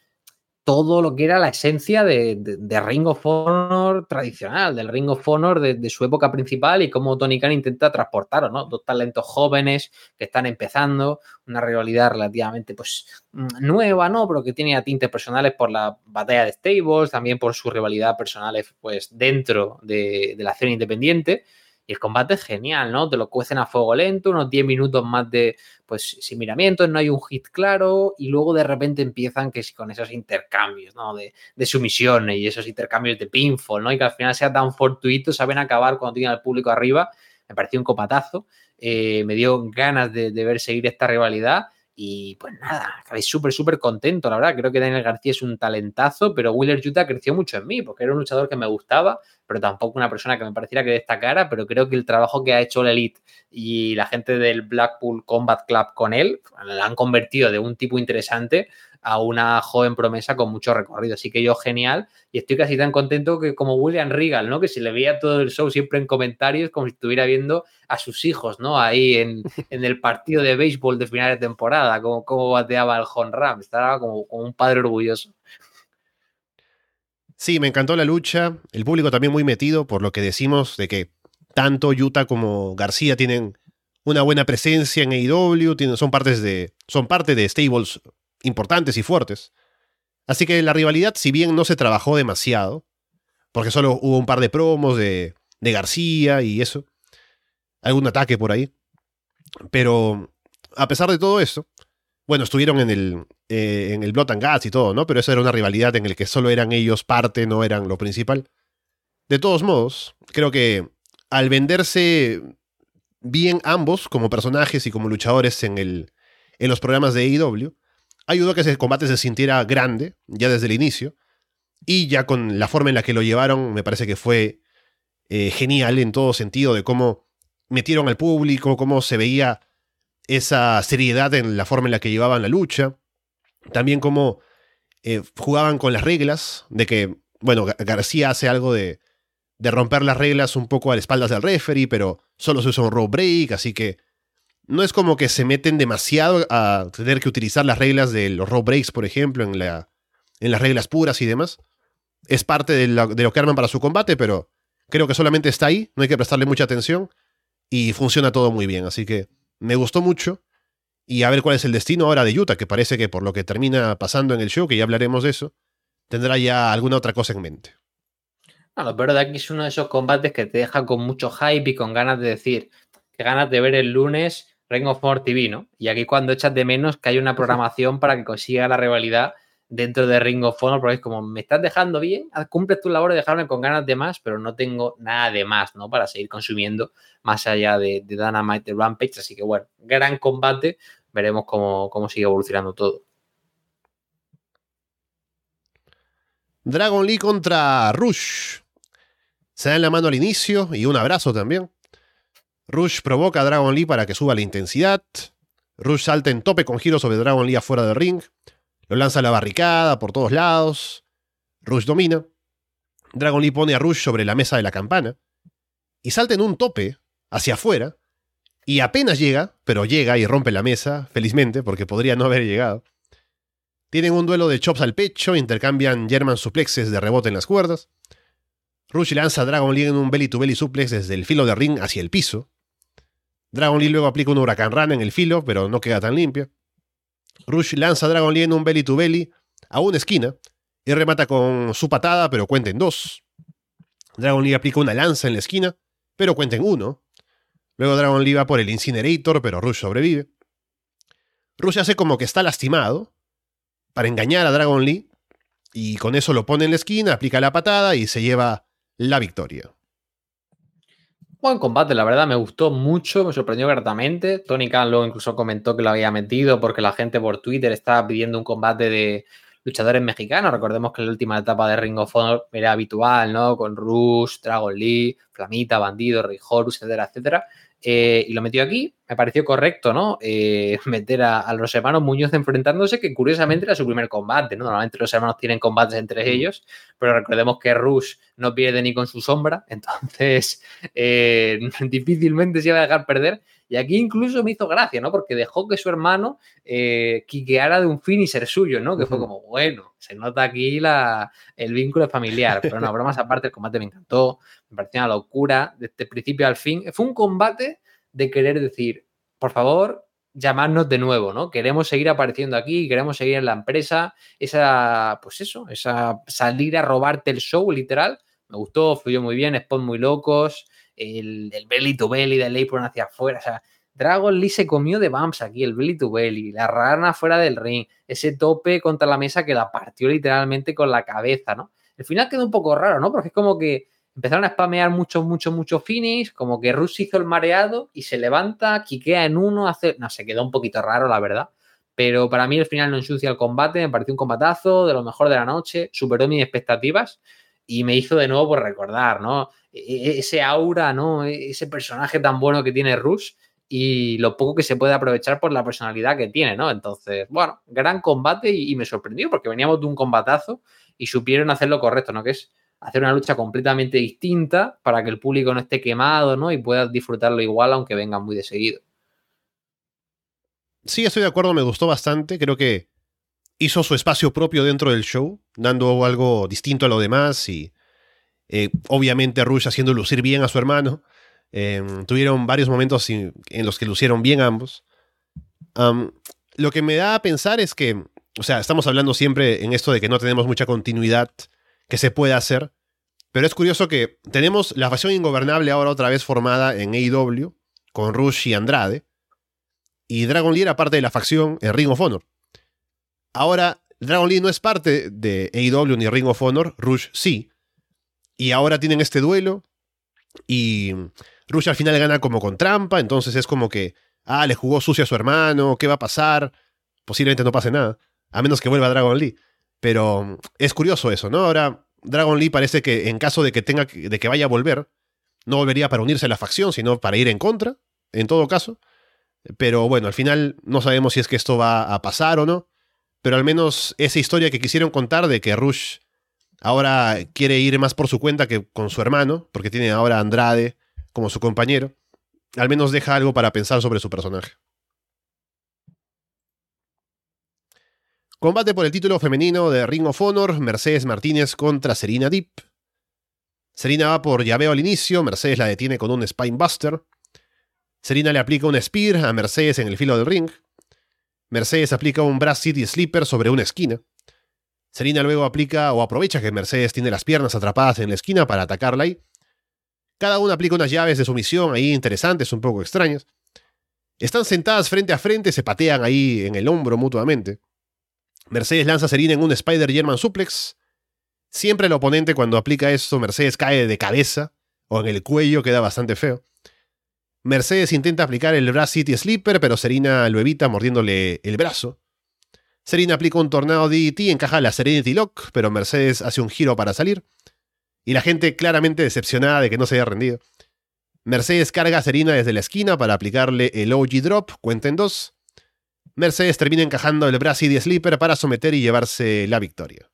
todo lo que era la esencia de, Ring of Honor tradicional, del Ring of Honor de, su época principal y cómo Tony Khan intenta transportarlo, ¿no? Dos talentos jóvenes que están empezando, una rivalidad relativamente pues mm, nueva, ¿no? Pero que tiene tintes personales por la batalla de Stables, también por su rivalidad personales pues dentro de, de la escena independiente. Y el combate es genial, ¿no? Te lo cuecen a fuego lento, unos 10 minutos más de, pues, sin miramientos, no hay un hit claro, y luego de repente empiezan que con esos intercambios, ¿no? De, de sumisiones y esos intercambios de pinfall, ¿no? Y que al final sea tan fortuito, saben acabar cuando tienen al público arriba. Me pareció un copatazo. Eh, me dio ganas de, de ver seguir esta rivalidad. Y pues nada, acabé súper, súper contento, la verdad. Creo que Daniel García es un talentazo, pero Wheeler Utah creció mucho en mí, porque era un luchador que me gustaba, pero tampoco una persona que me pareciera que destacara. Pero creo que el trabajo que ha hecho la Elite y la gente del Blackpool Combat Club con él, la han convertido de un tipo interesante a una joven promesa con mucho recorrido. Así que yo genial y estoy casi tan contento que como William Regal, ¿no? Que se le veía todo el show siempre en comentarios como si estuviera viendo a sus hijos, ¿no? Ahí en, el partido de béisbol de final de temporada, como, como bateaba el Hon Ram. Estaba como, como un padre orgulloso. Sí, me encantó la lucha. El público también muy metido por lo que decimos de que tanto Utah como García tienen una buena presencia en AEW, tienen, son, partes de, son parte de stables importantes y fuertes. Así que la rivalidad, si bien no se trabajó demasiado, porque solo hubo un par de promos de, de García y eso, algún ataque por ahí, pero a pesar de todo eso, bueno, estuvieron en el, eh, en el Blood and Guts y todo, ¿no? Pero eso era una rivalidad en la que solo eran ellos parte, no eran lo principal. De todos modos, creo que al venderse bien ambos como personajes y como luchadores en, el, en los programas de AEW, ayudó a que ese combate se sintiera grande, ya desde el inicio, y ya con la forma en la que lo llevaron, me parece que fue eh, genial en todo sentido de cómo metieron al público, cómo se veía esa seriedad en la forma en la que llevaban la lucha, también cómo eh, jugaban con las reglas, de que, bueno, García hace algo de, de romper las reglas un poco a las espaldas del referee, pero solo se usa un rope break, así que no es como que se meten demasiado a tener que utilizar las reglas de los road breaks, por ejemplo, en, la, en las reglas puras y demás. Es parte de lo que arman para su combate, pero creo que solamente está ahí, no hay que prestarle mucha atención y funciona todo muy bien. Así que me gustó mucho. Y a ver cuál es el destino ahora de Utah, que parece que por lo que termina pasando en el show, que ya hablaremos de eso, tendrá ya alguna otra cosa en mente. No, lo peor de aquí es uno de esos combates que te deja con mucho hype y con ganas de decir, que ganas de ver el lunes Ring of Honor TV, ¿no? Y aquí cuando echas de menos que hay una programación para que consiga la rivalidad dentro de Ring of Honor, porque es como, me estás dejando bien, cumples tu labor de dejarme con ganas de más, pero no tengo nada de más, ¿no? Para seguir consumiendo más allá de, de Dynamite Rampage. Así que bueno, gran combate, veremos cómo, cómo sigue evolucionando todo. Dragon Lee contra Rush. Se dan la mano al inicio y un abrazo también. Rush provoca a Dragon Lee para que suba la intensidad. Rush salta en tope con giro sobre Dragon Lee afuera del ring. Lo lanza a la barricada por todos lados. Rush domina. Dragon Lee pone a Rush sobre la mesa de la campana. Y salta en un tope hacia afuera. Y apenas llega, pero llega y rompe la mesa, felizmente, porque podría no haber llegado. Tienen un duelo de chops al pecho, intercambian German suplexes de rebote en las cuerdas. Rush lanza a Dragon Lee en un belly to belly suplex desde el filo de ring hacia el piso. Dragon Lee luego aplica un huracán run en el filo, pero no queda tan limpia. Rush lanza a Dragon Lee en un belly to belly a una esquina y remata con su patada, pero cuenta en dos. Dragon Lee aplica una lanza en la esquina, pero cuenta en uno. Luego Dragon Lee va por el Incinerator, pero Rush sobrevive. Rush hace como que está lastimado para engañar a Dragon Lee y con eso lo pone en la esquina, aplica la patada y se lleva la victoria. Buen combate, la verdad, me gustó mucho, me sorprendió gratamente. Tony Khan luego incluso comentó que lo había metido porque la gente por Twitter estaba pidiendo un combate de luchadores mexicanos. Recordemos que la última etapa de Ring of Honor era habitual, ¿no? Con Rush, Dragon Lee, Flamita, Bandido, Horus, etcétera, etcétera. Eh, y lo metió aquí, me pareció correcto, ¿no? Eh, meter a, los hermanos Muñoz enfrentándose, que curiosamente era su primer combate, ¿no? Normalmente los hermanos tienen combates entre ellos, pero recordemos que Rush no pierde ni con su sombra, entonces eh, difícilmente se iba a dejar perder. Y aquí incluso me hizo gracia, ¿no? Porque dejó que su hermano eh, quiqueara de un finisher suyo, ¿no? Que fue como, bueno, se nota aquí la, el vínculo familiar. Pero no, bromas aparte, el combate me encantó, me pareció una locura, desde principio al fin. Fue un combate de querer decir, por favor, llamarnos de nuevo, ¿no? Queremos seguir apareciendo aquí, queremos seguir en la empresa, esa, pues eso, esa salir a robarte el show, literal. Me gustó, fluyó muy bien, spots muy locos, el, belly to belly de Apron hacia afuera. O sea, Dragon Lee se comió de bumps aquí, el belly to belly, la rana fuera del ring, ese tope contra la mesa que la partió literalmente con la cabeza, ¿no? El final quedó un poco raro, ¿no? Porque es como que empezaron a spamear mucho, mucho, mucho finish, como que Rush hizo el mareado y se levanta, quiquea en uno, hace. No, se quedó un poquito raro, la verdad. Pero para mí el final no ensucia el combate, me pareció un combatazo, de lo mejor de la noche, superó mis expectativas y me hizo de nuevo por recordar, ¿no? E, e, ese aura, ¿no? E, ese personaje tan bueno que tiene Rush y lo poco que se puede aprovechar por la personalidad que tiene, ¿no? Entonces, bueno, gran combate y, me sorprendió porque veníamos de un combatazo y supieron hacer lo correcto, ¿no? Que es hacer una lucha completamente distinta para que el público no esté quemado, ¿no? Y pueda disfrutarlo igual aunque vengan muy de seguido. Sí, estoy de acuerdo, me gustó bastante. Creo que hizo su espacio propio dentro del show, dando algo distinto a lo demás y eh, obviamente Rush haciendo lucir bien a su hermano. Em, tuvieron varios momentos en los que lucieron bien ambos. lo que me da a pensar es que, o sea, estamos hablando siempre en esto de que no tenemos mucha continuidad que se pueda hacer, pero es curioso que tenemos la facción ingobernable ahora otra vez formada en AEW, con Rush y Andrade, y Dragon Lee era parte de la facción en Ring of Honor. Ahora, Dragon Lee no es parte de AEW ni Ring of Honor, Rush sí. Y ahora tienen este duelo. Y Rush al final gana como con trampa. Entonces es como que, ah, le jugó sucio a su hermano. ¿Qué va a pasar? Posiblemente no pase nada. A menos que vuelva Dragon Lee. Pero es curioso eso, ¿no? Ahora Dragon Lee parece que en caso de que tenga de que vaya a volver, no volvería para unirse a la facción, sino para ir en contra, en todo caso. Pero bueno, al final no sabemos si es que esto va a pasar o no pero al menos esa historia que quisieron contar de que Rush ahora quiere ir más por su cuenta que con su hermano, porque tiene ahora Andrade como su compañero, al menos deja algo para pensar sobre su personaje. Combate por el título femenino de Ring of Honor, Mercedes Martínez contra Serena Deep. Serena va por llaveo al inicio, Mercedes la detiene con un Spinebuster. Serena le aplica un Spear a Mercedes en el filo del ring. Mercedes aplica un Brass City Sleeper sobre una esquina. Serena luego aplica o aprovecha que Mercedes tiene las piernas atrapadas en la esquina para atacarla ahí. Cada una aplica unas llaves de sumisión ahí interesantes, un poco extrañas. Están sentadas frente a frente, se patean ahí en el hombro mutuamente. Mercedes lanza a Serena en un Spider German Suplex. Siempre el oponente cuando aplica esto, Mercedes cae de cabeza o en el cuello, queda bastante feo. Mercedes intenta aplicar el Brass City Sleeper, pero Serena lo evita mordiéndole el brazo. Serena aplica un tornado DDT, encaja la Serenity Lock, pero Mercedes hace un giro para salir. Y la gente claramente decepcionada de que no se haya rendido. Mercedes carga a Serena desde la esquina para aplicarle el OG Drop, cuenta en dos. Mercedes termina encajando el Brass City Sleeper para someter y llevarse la victoria.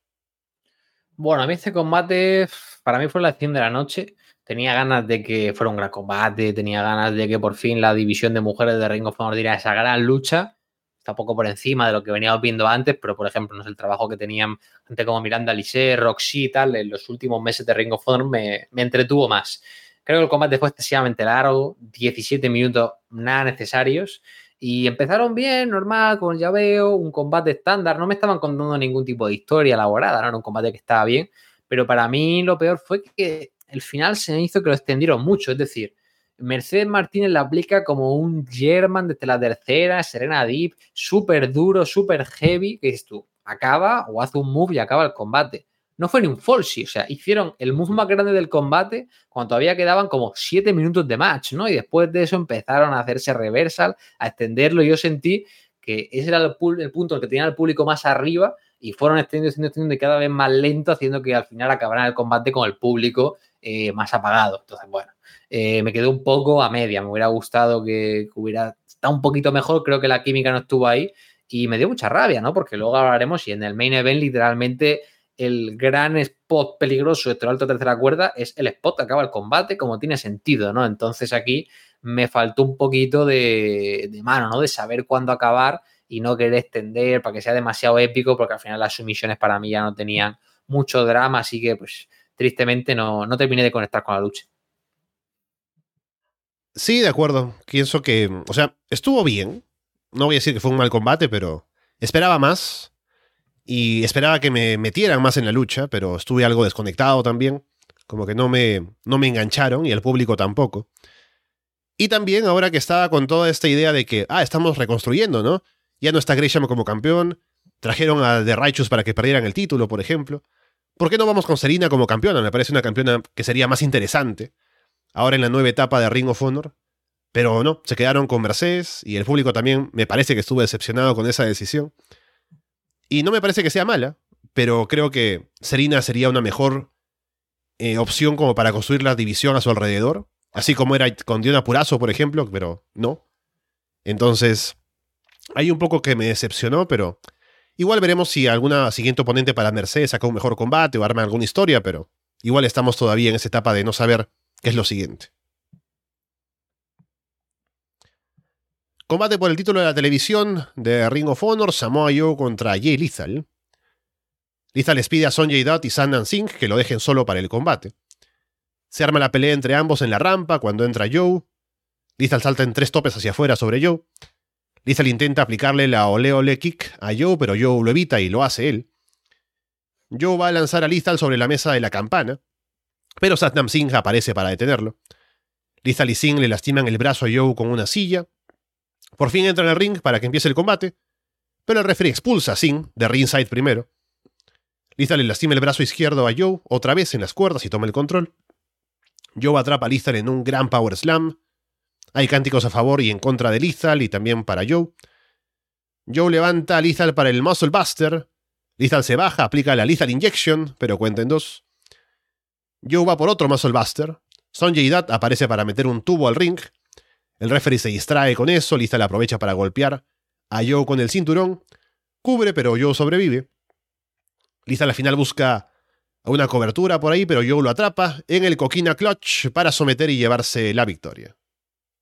Bueno, a mí este combate para mí fue la acción de la noche tenía ganas de que fuera un gran combate, tenía ganas de que por fin la división de mujeres de Ring of Honor diera esa gran lucha. Está poco por encima de lo que veníamos viendo antes, pero por ejemplo, no es el trabajo que tenían gente como Miranda Lise, Roxy y tal, en los últimos meses de Ring of Honor me, entretuvo más. Creo que el combate fue excesivamente largo, 17 minutos nada necesarios. Y empezaron bien, normal, con llaveo, un combate estándar. No me estaban contando ningún tipo de historia elaborada, no era un combate que estaba bien. Pero para mí lo peor fue que el final se hizo que lo extendieron mucho. Es decir, Mercedes Martínez la aplica como un German desde la tercera, Serena Deep, súper duro, súper heavy, que es tú, acaba o hace un move y acaba el combate. No fue ni un falsy, o sea, hicieron el move más grande del combate cuando todavía quedaban como 7 minutos de match, ¿no? Y después de eso empezaron a hacerse reversal, a extenderlo. Y yo sentí que ese era el, punto el que tenía el público más arriba y fueron extendiendo, extendiendo, extendiendo y cada vez más lento, haciendo que al final acabaran el combate con el público eh, más apagado. Entonces, bueno, eh, me quedé un poco a media. Me hubiera gustado que, hubiera estado un poquito mejor. Creo que la química no estuvo ahí y me dio mucha rabia, ¿no? Porque luego hablaremos y en el main event literalmente el gran spot peligroso de la alta tercera cuerda es el spot que acaba el combate, como tiene sentido, ¿no? Entonces aquí me faltó un poquito de, de mano, ¿no? De saber cuándo acabar y no querer extender para que sea demasiado épico, porque al final las sumisiones para mí ya no tenían mucho drama, así que pues tristemente no, no terminé de conectar con la lucha. Sí, de acuerdo. Pienso que, o sea, estuvo bien. No voy a decir que fue un mal combate, pero esperaba más. Y esperaba que me metieran más en la lucha, pero estuve algo desconectado también. Como que no me, no me engancharon y el público tampoco. Y también ahora que estaba con toda esta idea de que, ah, estamos reconstruyendo, ¿no? Ya no está Gresham como campeón. Trajeron a The Righteous para que perdieran el título, por ejemplo. ¿Por qué no vamos con Serena como campeona? Me parece una campeona que sería más interesante. Ahora en la nueva etapa de Ring of Honor. Pero no, se quedaron con Mercedes y el público también me parece que estuvo decepcionado con esa decisión. Y no me parece que sea mala, pero creo que Serena sería una mejor eh, opción como para construir la división a su alrededor. Así como era con Diona Purazo, por ejemplo, pero no. Entonces, hay un poco que me decepcionó, pero Igual veremos si alguna siguiente oponente para Mercedes saca un mejor combate o arma alguna historia, pero igual estamos todavía en esa etapa de no saber qué es lo siguiente. Combate por el título de la televisión de Ring of Honor, Samoa Joe contra Jay Lethal. Lethal les pide a Sonjay Dutt y Sandan Singh que lo dejen solo para el combate. Se arma la pelea entre ambos en la rampa cuando entra Joe. Lethal salta en tres topes hacia afuera sobre Joe. Lethal intenta aplicarle la ole ole kick a Joe, pero Joe lo evita y lo hace él. Joe va a lanzar a Lethal sobre la mesa de la campana, pero Satnam Singh aparece para detenerlo. Lethal y Singh le lastiman el brazo a Joe con una silla. Por fin entra en el ring para que empiece el combate, pero el referee expulsa a Singh de ringside primero. Lethal le lastima el brazo izquierdo a Joe otra vez en las cuerdas y toma el control. Joe atrapa a Lethal en un gran power slam, hay cánticos a favor y en contra de Lethal y también para Joe. Joe levanta a Lethal para el Muscle Buster. Lethal se baja, aplica la Lethal Injection, pero cuenta en dos. Joe va por otro Muscle Buster. Sonjay Dutt aparece para meter un tubo al ring. El referee se distrae con eso, Lethal aprovecha para golpear a Joe con el cinturón. Cubre, pero Joe sobrevive. Lethal al final busca una cobertura por ahí, pero Joe lo atrapa en el Coquina Clutch para someter y llevarse la victoria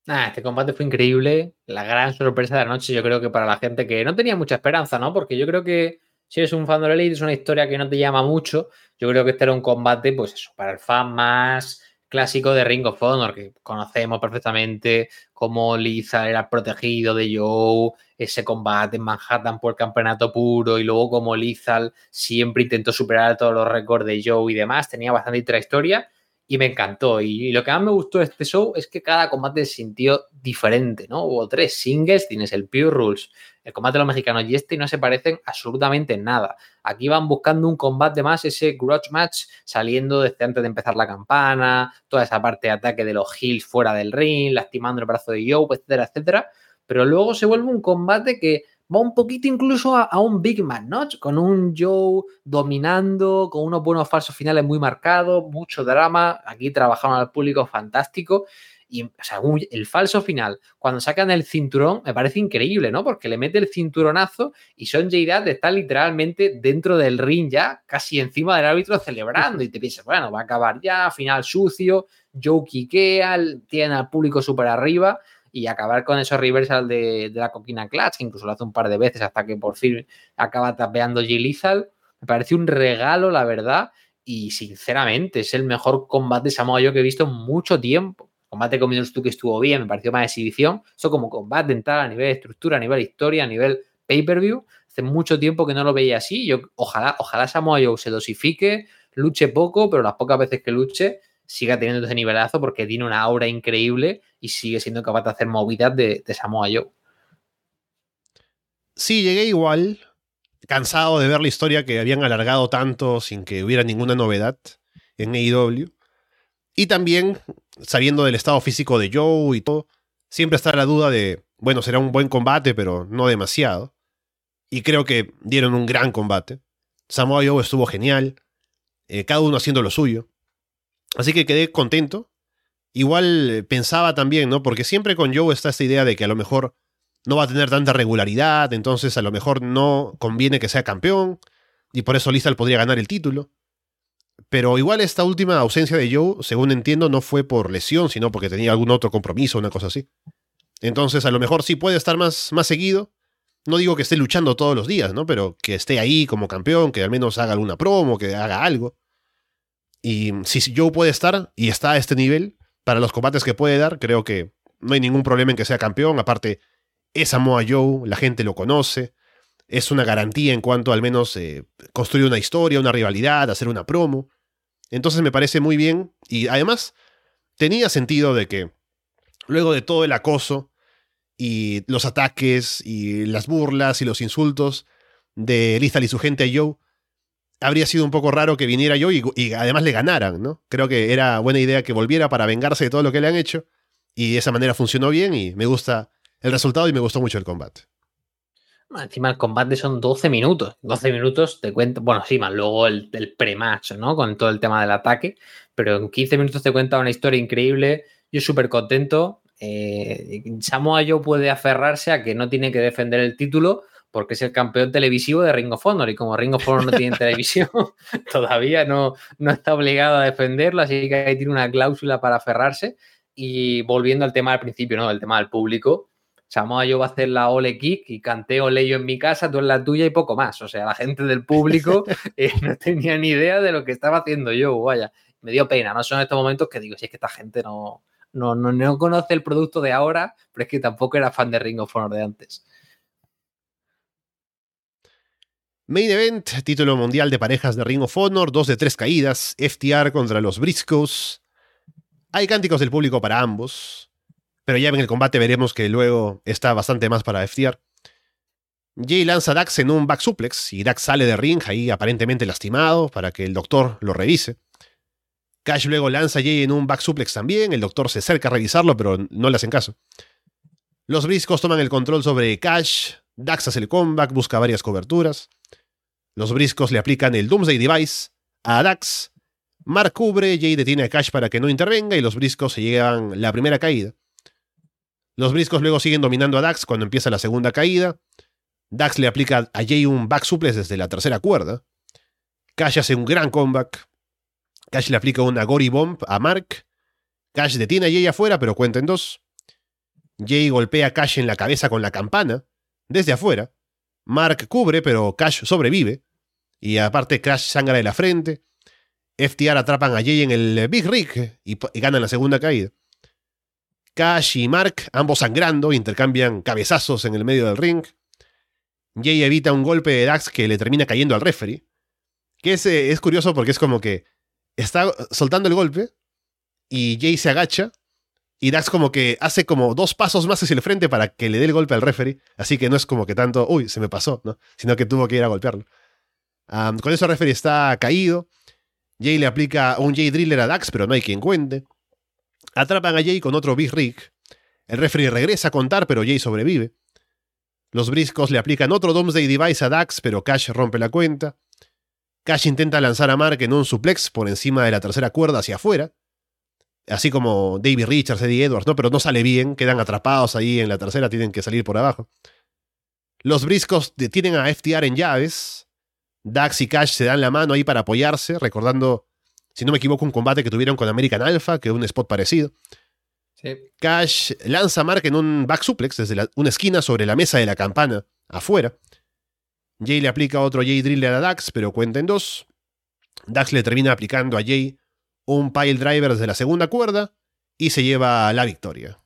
este combate fue increíble. La gran sorpresa de la noche, yo creo que para la gente que no tenía mucha esperanza, ¿no? Porque yo creo que si eres un fan de la Elite, es una historia que no te llama mucho. Yo creo que este era un combate, pues eso, para el fan más clásico de Ring of Honor, que conocemos perfectamente cómo Liza era protegido de Joe, ese combate en Manhattan por el campeonato puro, y luego como Lizal siempre intentó superar todos los récords de Joe y demás. Tenía bastante historia y me encantó. Y, lo que más me gustó de este show es que cada combate se sintió diferente, ¿no? Hubo tres singles, tienes el Pure Rules, el combate de los mexicanos y este, y no se parecen absolutamente en nada. Aquí van buscando un combate más, ese grudge match, saliendo desde antes de empezar la campana, toda esa parte de ataque de los heels fuera del ring, lastimando el brazo de Joe, etcétera, etcétera. Pero luego se vuelve un combate que va un poquito incluso a, un Big Man, ¿no? Con un Joe dominando, con unos buenos falsos finales muy marcados, mucho drama. Aquí trabajaron al público fantástico. Y, o el falso final, cuando sacan el cinturón, me parece increíble, ¿no? Porque le mete el cinturonazo y Son Dutt está literalmente dentro del ring ya, casi encima del árbitro celebrando. Y te piensas, bueno, va a acabar ya, final sucio, Joe quiquea, tiene al público súper arriba y acabar con esos reversal de, la coquina clutch, que incluso lo hace un par de veces hasta que por fin acaba tapeando Gilizal. Me parece un regalo, la verdad, y sinceramente es el mejor combate Samoa yo que he visto en mucho tiempo. Combate con tú que estuvo bien, me pareció más exhibición. Eso como combate entrar a nivel de estructura, a nivel historia, a nivel pay-per-view. Hace mucho tiempo que no lo veía así. Yo, ojalá, ojalá Samoa Joe se dosifique, luche poco, pero las pocas veces que luche siga teniendo ese nivelazo porque tiene una aura increíble y sigue siendo capaz de hacer movidas de, Samoa Joe. Sí, llegué igual, cansado de ver la historia que habían alargado tanto sin que hubiera ninguna novedad en AEW. Y también, sabiendo del estado físico de Joe y todo, siempre está la duda de, bueno, será un buen combate, pero no demasiado. Y creo que dieron un gran combate. Samoa Joe estuvo genial. Eh, cada uno haciendo lo suyo. Así que quedé contento. Igual eh, pensaba también, ¿no? Porque siempre con Joe está esta idea de que a lo mejor no va a tener tanta regularidad, entonces a lo mejor no conviene que sea campeón, y por eso Lizal podría ganar el título. Pero igual esta última ausencia de Joe, según entiendo, no fue por lesión, sino porque tenía algún otro compromiso, una cosa así. Entonces a lo mejor sí puede estar más, más seguido. No digo que esté luchando todos los días, ¿no? Pero que esté ahí como campeón, que al menos haga alguna promo, que haga algo. Y si Joe puede estar y está a este nivel, para los combates que puede dar, creo que no hay ningún problema en que sea campeón. Aparte, es Samoa Joe, la gente lo conoce. Es una garantía en cuanto al menos eh, construir una historia, una rivalidad, hacer una promo. Entonces me parece muy bien. Y además, tenía sentido de que luego de todo el acoso y los ataques y las burlas y los insultos de Lizal y su gente a Joe, habría sido un poco raro que viniera yo y, además le ganaran, ¿no? Creo que era buena idea que volviera para vengarse de todo lo que le han hecho. Y de esa manera funcionó bien y me gusta el resultado y me gustó mucho el combate. Encima el combate son 12 minutos. 12 minutos te cuento, bueno, sí, luego el, el pre-match, ¿no? Con todo el tema del ataque. Pero en 15 minutos te cuenta una historia increíble. Yo súper contento. Eh, Samoa Joe puede aferrarse a que no tiene que defender el título porque es el campeón televisivo de Ring of Honor y como Ring of Honor no tiene televisión, todavía no, no está obligado a defenderlo, así que ahí tiene una cláusula para aferrarse. Y volviendo al tema del principio, ¿no? El tema del público, Samoa yo va a hacer la ole kick y canteo leyo en mi casa, tú en la tuya y poco más. O sea, la gente del público eh, no tenía ni idea de lo que estaba haciendo yo, vaya. Me dio pena, ¿no? Son estos momentos que digo, si es que esta gente no, no, no, no conoce el producto de ahora, pero es que tampoco era fan de Ring of Honor de antes. Main Event, título mundial de parejas de Ring of Honor, dos de tres caídas, FTR contra los Briscoes. Hay cánticos del público para ambos, pero ya en el combate veremos que luego está bastante más para FTR. Jay lanza Dax en un back suplex y Dax sale de ring ahí aparentemente lastimado para que el doctor lo revise. Cash luego lanza a Jay en un back suplex también, el doctor se acerca a revisarlo pero no le hacen caso. Los Briscoes toman el control sobre Cash, Dax hace el comeback, busca varias coberturas. Los briscos le aplican el Doomsday Device a Dax. Mark cubre, Jay detiene a Cash para que no intervenga y los briscos se llevan la primera caída. Los briscos luego siguen dominando a Dax cuando empieza la segunda caída. Dax le aplica a Jay un back suplex desde la tercera cuerda. Cash hace un gran comeback. Cash le aplica una Gory Bomb a Mark. Cash detiene a Jay afuera, pero cuenta en dos. Jay golpea a Cash en la cabeza con la campana, desde afuera. Mark cubre, pero Cash sobrevive. Y aparte, Crash sangra de la frente. FTR atrapan a Jay en el Big Rig y, ganan la segunda caída. Cash y Mark, ambos sangrando, intercambian cabezazos en el medio del ring. Jay evita un golpe de Dax que le termina cayendo al referee. Que es, eh, es curioso porque es como que está soltando el golpe y Jay se agacha y Dax como que hace como dos pasos más hacia el frente para que le dé el golpe al referee. Así que no es como que tanto, uy, se me pasó, ¿no? Sino que tuvo que ir a golpearlo. Con eso referee está caído. Jay le aplica un Jay Driller a Dax, pero no hay quien cuente. Atrapan a Jay con otro Big Rig. El referee regresa a contar, pero Jay sobrevive. Los briscos le aplican otro Doomsday Device a Dax, pero Cash rompe la cuenta. Cash intenta lanzar a Mark en un suplex por encima de la tercera cuerda hacia afuera así como David Richards, Eddie Edwards, ¿no? Pero no sale bien, quedan atrapados ahí en la tercera, tienen que salir por abajo. Los briscos detienen a FTR en llaves. Dax y Cash se dan la mano ahí para apoyarse, recordando, si no me equivoco, un combate que tuvieron con American Alpha, que es un spot parecido. Cash lanza a Mark en un back suplex desde una esquina sobre la mesa de la campana, afuera. Jay le aplica otro Jay Driller a Dax, pero cuenta en dos. Dax le termina aplicando a Jay un pile driver desde la segunda cuerda y se lleva la victoria.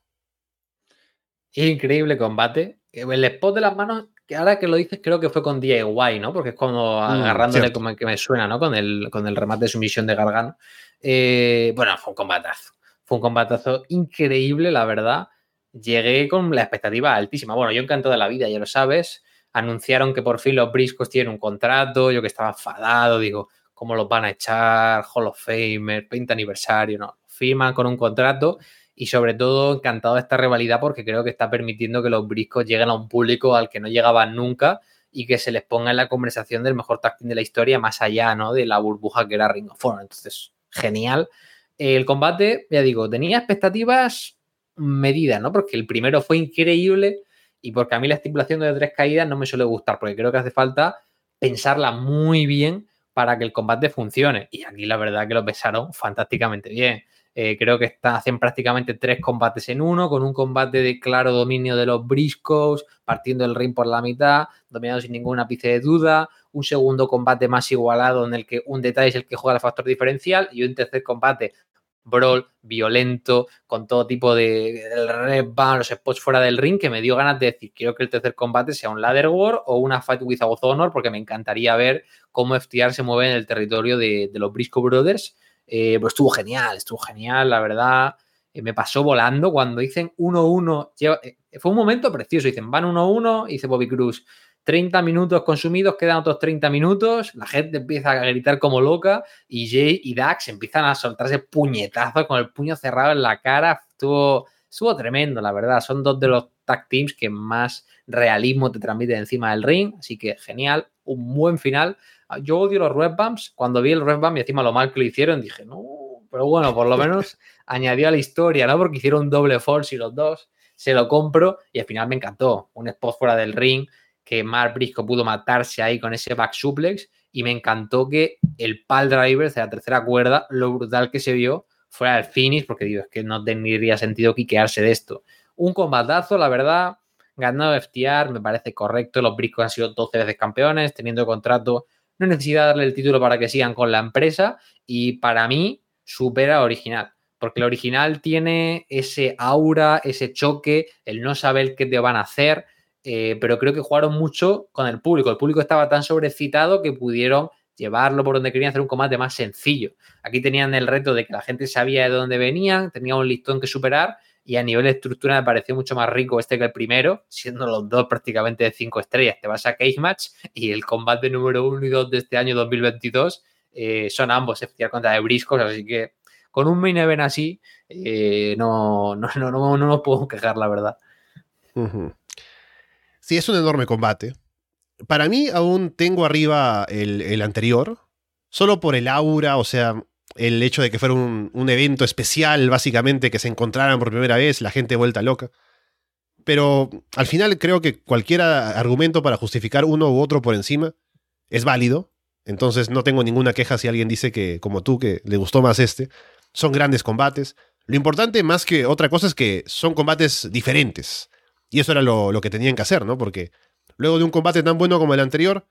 Increíble combate. El spot de las manos, que ahora que lo dices, creo que fue con DIY, ¿no? Porque es como mm, agarrándole como que me suena, ¿no? Con el, con el remate de sumisión de Gargano. Eh, bueno, fue un combatazo. Fue un combatazo increíble, la verdad. Llegué con la expectativa altísima. Bueno, yo encantado de la vida, ya lo sabes. Anunciaron que por fin los Briscos tienen un contrato. Yo que estaba enfadado, digo, cómo los van a echar, Hall of Famer, 20 aniversario, no, firman con un contrato y sobre todo encantado de esta rivalidad porque creo que está permitiendo que los briscos lleguen a un público al que no llegaban nunca y que se les ponga en la conversación del mejor tag de la historia, más allá ¿no? de la burbuja que era Ring of Honor. Entonces, genial. El combate, ya digo, tenía expectativas medidas, ¿no? Porque el primero fue increíble y porque a mí la estipulación de tres caídas no me suele gustar, porque creo que hace falta pensarla muy bien para que el combate funcione. Y aquí la verdad que lo pensaron fantásticamente bien. Eh, creo que está, hacen prácticamente tres combates en uno, con un combate de claro dominio de los briscos, partiendo el ring por la mitad, dominado sin ninguna ápice de duda, un segundo combate más igualado en el que un detalle es el que juega el factor diferencial y un tercer combate brawl violento, con todo tipo de red los spots fuera del ring, que me dio ganas de decir, quiero que el tercer combate sea un ladder war o una fight without honor, porque me encantaría ver cómo FTR se mueve en el territorio de, los Briscoe Brothers. Eh, pues estuvo genial, estuvo genial, la verdad. Eh, me pasó volando cuando dicen 1-1. Eh, fue un momento precioso. Dicen, van 1-1, dice Bobby Cruz. 30 minutos consumidos, quedan otros 30 minutos, la gente empieza a gritar como loca y Jay y Dax empiezan a soltarse puñetazos con el puño cerrado en la cara. Estuvo, estuvo tremendo, la verdad. Son dos de los tag teams que más realismo te transmiten encima del ring, así que genial, un buen final. Yo odio los red bumps. Cuando vi el red bump y encima lo mal que lo hicieron, dije, no, pero bueno, por lo menos añadió a la historia, ¿no? Porque hicieron un doble force y los dos. Se lo compro y al final me encantó. Un spot fuera del ring que Mark Briscoe pudo matarse ahí con ese back suplex y me encantó que el pal driver de la tercera cuerda, lo brutal que se vio, fuera el finish, porque digo, es que no tendría sentido quiquearse de esto. Un combatazo, la verdad, ganado FTR, me parece correcto, los Briscoe han sido 12 veces campeones, teniendo contrato, no necesita darle el título para que sigan con la empresa y para mí supera original porque el original tiene ese aura, ese choque, el no saber qué te van a hacer, eh, pero creo que jugaron mucho con el público. El público estaba tan sobrecitado que pudieron llevarlo por donde querían hacer un combate más sencillo. Aquí tenían el reto de que la gente sabía de dónde venían, tenía un listón que superar y a nivel de estructura me pareció mucho más rico este que el primero, siendo los dos prácticamente de cinco estrellas. Te vas a Cage Match y el combate número uno y dos de este año 2022 eh, son ambos FTR contra de Briscos, así que con un main event así eh, no, no, no, no, no, puedo quejar, la verdad. Sí, es un enorme combate. Para mí aún tengo arriba el, anterior, solo por el aura, o sea, el hecho de que fuera un, evento especial, básicamente, que se encontraran por primera vez, la gente vuelta loca. Pero al final creo que cualquier argumento para justificar uno u otro por encima es válido. Entonces no tengo ninguna queja si alguien dice que, como tú, que le gustó más este. Son grandes combates. Lo importante más que otra cosa es que son combates diferentes. Y eso era lo, que tenían que hacer, ¿no? Porque luego de un combate tan bueno como el anterior,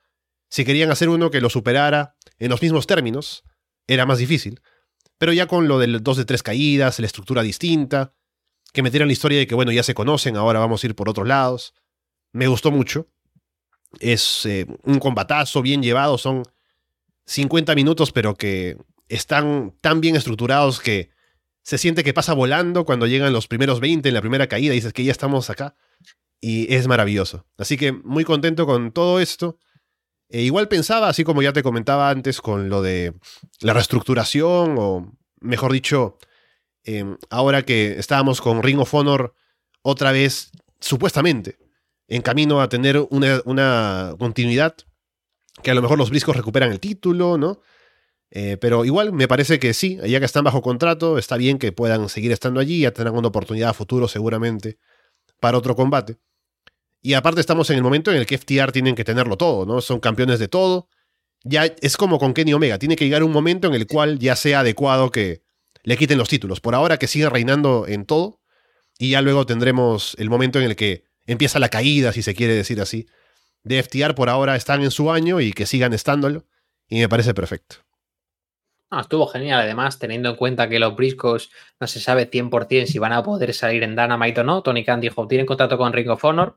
si querían hacer uno que lo superara en los mismos términos, era más difícil. Pero ya con lo del 2 de 3 caídas, la estructura distinta, que metieran la historia de que, bueno, ya se conocen, ahora vamos a ir por otros lados, me gustó mucho. Es eh, un combatazo bien llevado, son 50 minutos, pero que están tan bien estructurados que se siente que pasa volando cuando llegan los primeros 20 en la primera caída y dices que ya estamos acá y es maravilloso. Así que muy contento con todo esto. E igual pensaba, así como ya te comentaba antes, con lo de la reestructuración, o mejor dicho, em, ahora que estábamos con Ring of Honor otra vez, supuestamente, en camino a tener una, una continuidad, que a lo mejor los briscos recuperan el título, ¿no? Eh, pero igual me parece que sí, ya que están bajo contrato, está bien que puedan seguir estando allí, ya tendrán una oportunidad a futuro seguramente para otro combate. Y aparte estamos en el momento en el que FTR tienen que tenerlo todo, ¿no? Son campeones de todo. Ya es como con Kenny Omega, tiene que llegar un momento en el cual ya sea adecuado que le quiten los títulos. Por ahora que siga reinando en todo y ya luego tendremos el momento en el que empieza la caída, si se quiere decir así. De FTR por ahora están en su año y que sigan estándolo y me parece perfecto. estuvo genial, además, teniendo en cuenta que los briscos no se sabe 100% si van a poder salir en Dynamite o no. Tony Khan dijo, tienen contrato con Ring of Honor,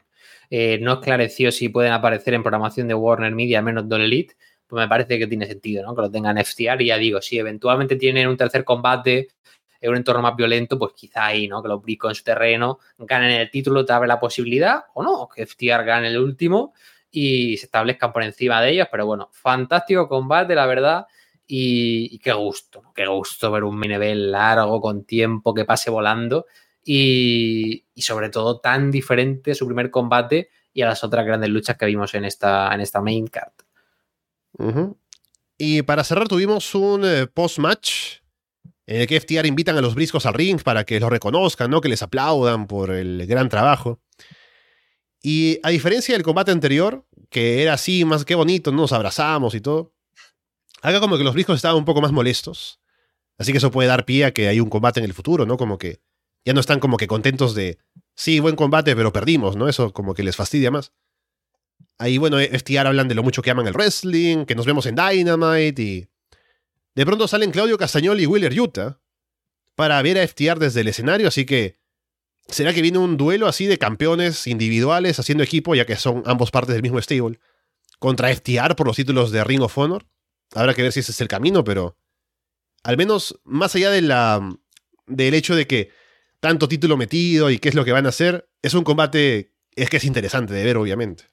eh, no esclareció si pueden aparecer en programación de Warner Media menos Don Elite, pues me parece que tiene sentido, ¿no? Que lo tengan FTR y ya digo, si eventualmente tienen un tercer combate en un entorno más violento, pues quizá ahí, ¿no? Que los Briscoes en su terreno ganen el título, te abre la posibilidad, o no, que FTR gane el último y se establezcan por encima de ellos, pero bueno, fantástico combate, la verdad. Y, qué gusto, qué gusto ver un mini largo, con tiempo, que pase volando y, sobre todo tan diferente su primer combate y a las otras grandes luchas que vimos en esta, en esta main card. Y para cerrar tuvimos un eh, post-match en el que FTR invitan a los briscos al ring para que los reconozcan, ¿no? que les aplaudan por el gran trabajo. Y a diferencia del combate anterior, que era así, más que bonito, nos abrazamos y todo, acá como que los briscos estaban un poco más molestos. Así que eso puede dar pie a que hay un combate en el futuro, ¿no? Como que ya no están como que contentos de, sí, buen combate, pero perdimos, ¿no? Eso como que les fastidia más. Ahí, bueno, FTR hablan de lo mucho que aman el wrestling, que nos vemos en Dynamite y... De pronto salen Claudio Castañol y Willer Utah para ver a FTR desde el escenario, así que... ¿Será que viene un duelo así de campeones individuales haciendo equipo, ya que son ambos partes del mismo stable, contra FTR por los títulos de Ring of Honor? Habrá que ver si ese es el camino, pero... Al menos, más allá de la, del hecho de que tanto título metido y qué es lo que van a hacer, es un combate, es que es interesante de ver, obviamente.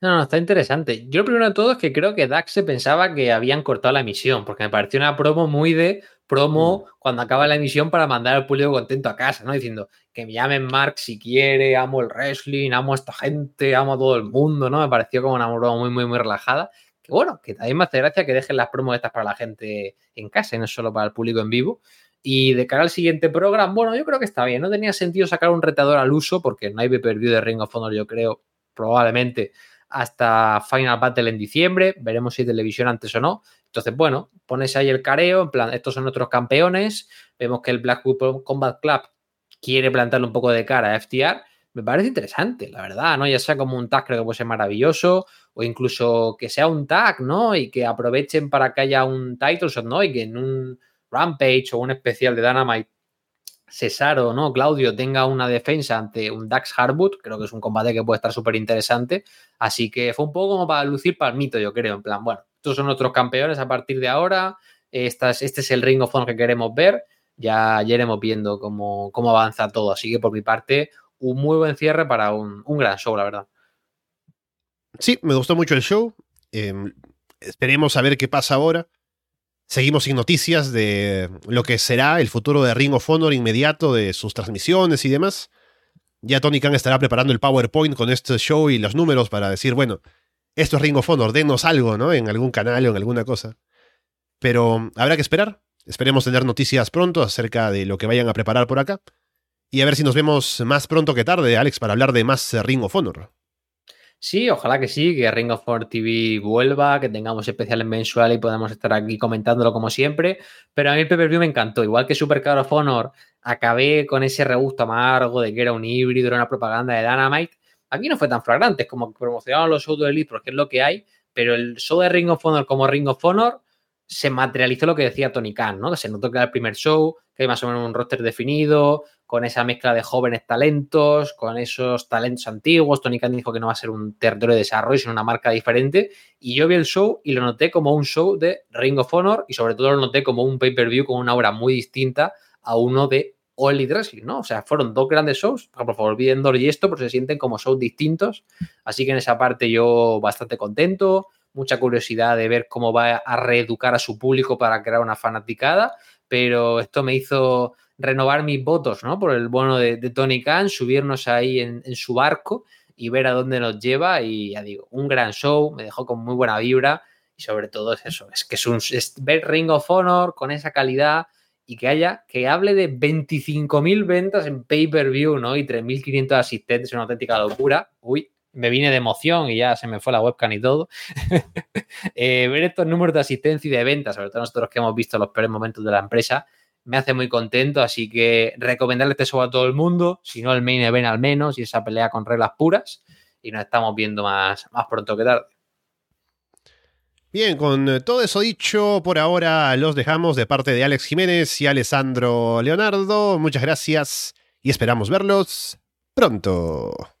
No, no, está interesante. Yo lo primero de todo es que creo que Dax se pensaba que habían cortado la emisión, porque me pareció una promo muy de promo mm. cuando acaba la emisión para mandar al público contento a casa, ¿no? Diciendo que me llamen Mark si quiere, amo el wrestling, amo a esta gente, amo a todo el mundo, ¿no? Me pareció como una broma muy, muy, muy relajada. Que bueno, que también me hace gracia que dejen las promos estas para la gente en casa y no solo para el público en vivo. Y de cara al siguiente programa, bueno, yo creo que está bien. No tenía sentido sacar un retador al uso porque no hay pay-per-view de Ring of Honor, yo creo, probablemente hasta Final Battle en diciembre. Veremos si hay televisión antes o no. Entonces, bueno, pones ahí el careo, en plan, estos son nuestros campeones. Vemos que el Blackpool Combat Club quiere plantarle un poco de cara a FTR. Me parece interesante, la verdad, ¿no? Ya sea como un tag, creo que puede ser maravilloso, o incluso que sea un tag, ¿no? Y que aprovechen para que haya un title shot, ¿no? Y que en un Rampage o un especial de Dynamite, Cesaro, ¿no? Claudio tenga una defensa ante un Dax Harwood, creo que es un combate que puede estar súper interesante. Así que fue un poco como para lucir palmito, yo creo, en plan, bueno, estos son nuestros campeones a partir de ahora, este es el Ring of que queremos ver, ya, iremos viendo cómo, cómo, avanza todo. Así que por mi parte, un muy buen cierre para un, gran show, la verdad. Sí, me gustó mucho el show. Em, esperemos a ver qué pasa ahora. Seguimos sin noticias de lo que será el futuro de Ring of Honor inmediato, de sus transmisiones y demás. Ya Tony Khan estará preparando el PowerPoint con este show y los números para decir, bueno, esto es Ring of Honor, denos algo, ¿no? En algún canal o en alguna cosa. Pero habrá que esperar. Esperemos tener noticias pronto acerca de lo que vayan a preparar por acá. Y a ver si nos vemos más pronto que tarde, Alex, para hablar de más Ring of Honor. Sí, ojalá que sí, que Ring of Honor TV vuelva, que tengamos especiales mensuales y podamos estar aquí comentándolo como siempre. Pero a mí el pay me encantó. Igual que Super Card of Honor, acabé con ese regusto amargo de que era un híbrido, era una propaganda de Dynamite. Aquí no fue tan flagrante, es como que promocionaban los shows de Elite porque es lo que hay, pero el show de Ring of Honor como Ring of Honor se materializó lo que decía Tony Khan, ¿no? Que se notó que era el primer show, que hay más o menos un roster definido, con esa mezcla de jóvenes talentos, con esos talentos antiguos. Tony Khan dijo que no va a ser un territorio de desarrollo, sino una marca diferente. Y yo vi el show y lo noté como un show de Ring of Honor y sobre todo lo noté como un pay-per-view con una obra muy distinta a uno de All Elite Wrestling, ¿no? O sea, fueron dos grandes shows. Por favor, viendo y esto, porque se sienten como shows distintos. Así que en esa parte yo bastante contento. Mucha curiosidad de ver cómo va a reeducar a su público para crear una fanaticada. Pero esto me hizo renovar mis votos, ¿no? Por el bono de, Tony Khan, subirnos ahí en, su barco y ver a dónde nos lleva. Y ya digo, un gran show, me dejó con muy buena vibra. Y sobre todo es eso, es que es un ver Ring of Honor con esa calidad y que haya, que hable de 25.000 ventas en pay-per-view, ¿no? Y 3.500 asistentes, una auténtica locura. Uy, me vine de emoción y ya se me fue la webcam y todo. Eh, ver estos números de asistencia y de ventas, sobre todo nosotros que hemos visto los peores momentos de la empresa, me hace muy contento, así que recomendarle este show a todo el mundo, si no el main event al menos, y esa pelea con reglas puras, y nos estamos viendo más, más pronto que tarde. Bien, con eh, todo eso dicho, por ahora los dejamos de parte de Alex Jiménez y Alessandro Leonardo. Muchas gracias y esperamos verlos pronto.